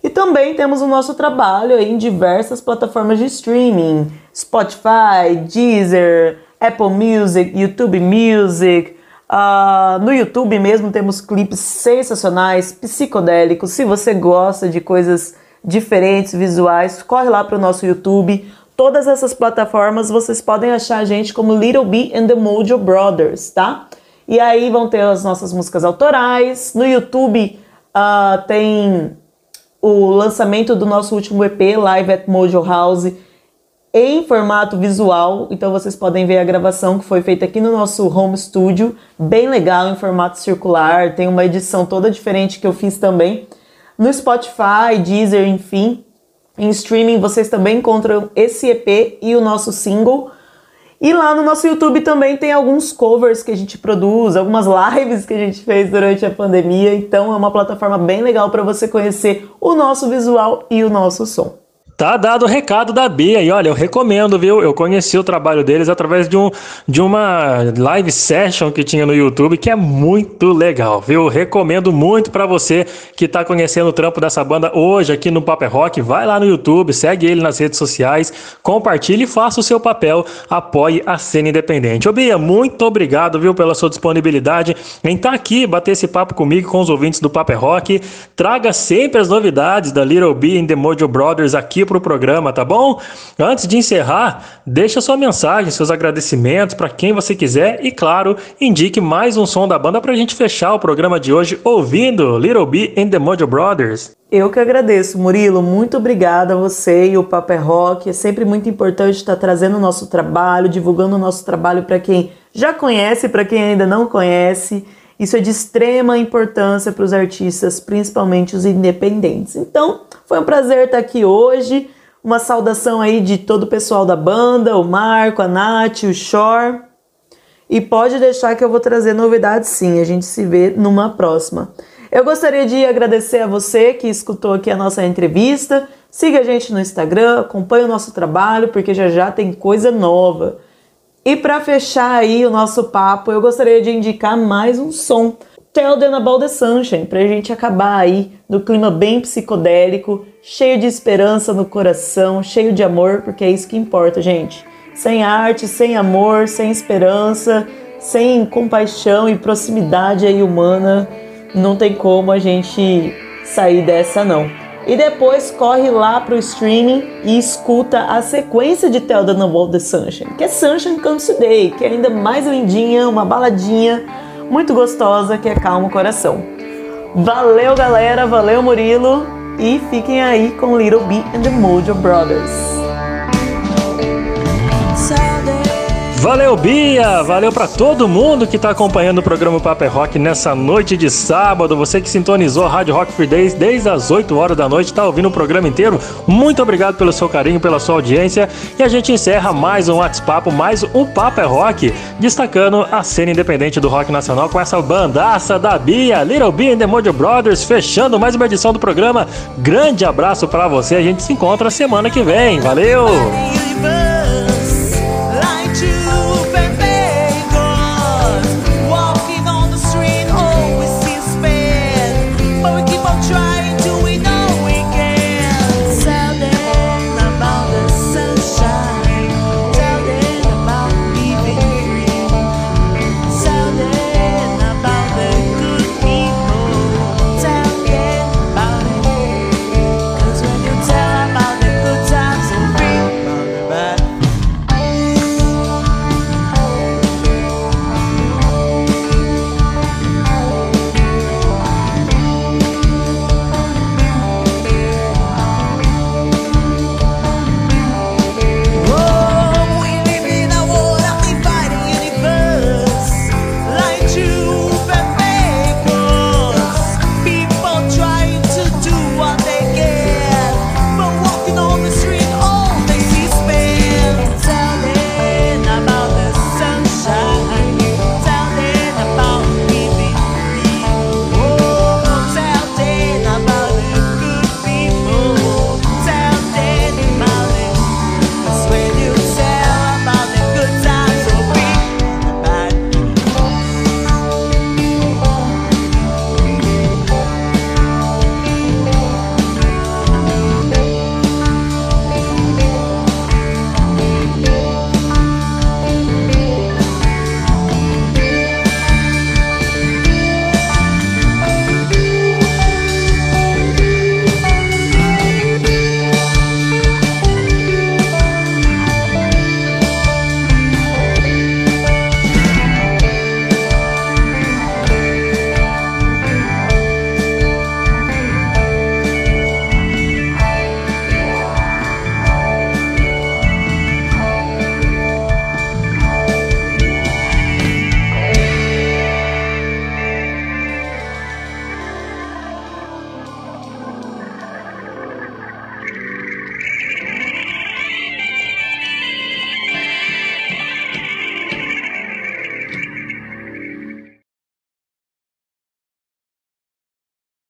Speaker 16: E também temos o nosso trabalho em diversas plataformas de streaming: Spotify, Deezer, Apple Music, YouTube Music, Uh, no YouTube mesmo temos clipes sensacionais, psicodélicos. Se você gosta de coisas diferentes, visuais, corre lá para o nosso YouTube. Todas essas plataformas vocês podem achar a gente como Little B and the Mojo Brothers, tá? E aí vão ter as nossas músicas autorais. No YouTube uh, tem o lançamento do nosso último EP, Live at Mojo House em formato visual, então vocês podem ver a gravação que foi feita aqui no nosso home studio, bem legal em formato circular, tem uma edição toda diferente que eu fiz também. No Spotify, Deezer, enfim, em streaming vocês também encontram esse EP e o nosso single. E lá no nosso YouTube também tem alguns covers que a gente produz, algumas lives que a gente fez durante a pandemia. Então é uma plataforma bem legal para você conhecer o nosso visual e o nosso som.
Speaker 1: Tá dado o recado da Bia e olha, eu recomendo, viu? Eu conheci o trabalho deles através de, um, de uma live session que tinha no YouTube, que é muito legal, viu? Recomendo muito para você que tá conhecendo o trampo dessa banda hoje aqui no Paper Rock. Vai lá no YouTube, segue ele nas redes sociais, compartilhe e faça o seu papel, apoie a cena independente. Ô Bia, muito obrigado, viu, pela sua disponibilidade em estar tá aqui, bater esse papo comigo com os ouvintes do Paper Rock. Traga sempre as novidades da Little B and the Mojo Brothers aqui para o programa, tá bom? Antes de encerrar, deixa sua mensagem, seus agradecimentos para quem você quiser e, claro, indique mais um som da banda para a gente fechar o programa de hoje ouvindo Little B and the Mojo Brothers.
Speaker 16: Eu que agradeço, Murilo. Muito obrigada a você e o Paper Rock. É sempre muito importante estar trazendo o nosso trabalho, divulgando o nosso trabalho para quem já conhece, para quem ainda não conhece. Isso é de extrema importância para os artistas, principalmente os independentes. Então, foi um prazer estar aqui hoje. Uma saudação aí de todo o pessoal da banda, o Marco, a Nath, o Shore. E pode deixar que eu vou trazer novidades sim. A gente se vê numa próxima. Eu gostaria de agradecer a você que escutou aqui a nossa entrevista. Siga a gente no Instagram, acompanhe o nosso trabalho, porque já já tem coisa nova. E para fechar aí o nosso papo, eu gostaria de indicar mais um som. Tell Them About the Sunshine, pra gente acabar aí no clima bem psicodélico, cheio de esperança no coração, cheio de amor, porque é isso que importa, gente. Sem arte, sem amor, sem esperança, sem compaixão e proximidade aí humana, não tem como a gente sair dessa não. E depois corre lá pro streaming e escuta a sequência de Tell Them About the Sunshine, que é Sunshine Comes Today, que é ainda mais lindinha, uma baladinha muito gostosa que acalma o coração. Valeu, galera, valeu, Murilo, e fiquem aí com Little B and the Mojo Brothers.
Speaker 1: Valeu, Bia! Valeu para todo mundo que tá acompanhando o programa Paper Rock nessa noite de sábado. Você que sintonizou a Rádio Rock Free Days desde as 8 horas da noite, tá ouvindo o programa inteiro. Muito obrigado pelo seu carinho, pela sua audiência. E a gente encerra mais um WhatsApp, mais um Paper Rock, destacando a cena independente do rock nacional com essa bandaça da Bia, Little Bia and the Mojo Brothers, fechando mais uma edição do programa. Grande abraço para você. A gente se encontra semana que vem. Valeu!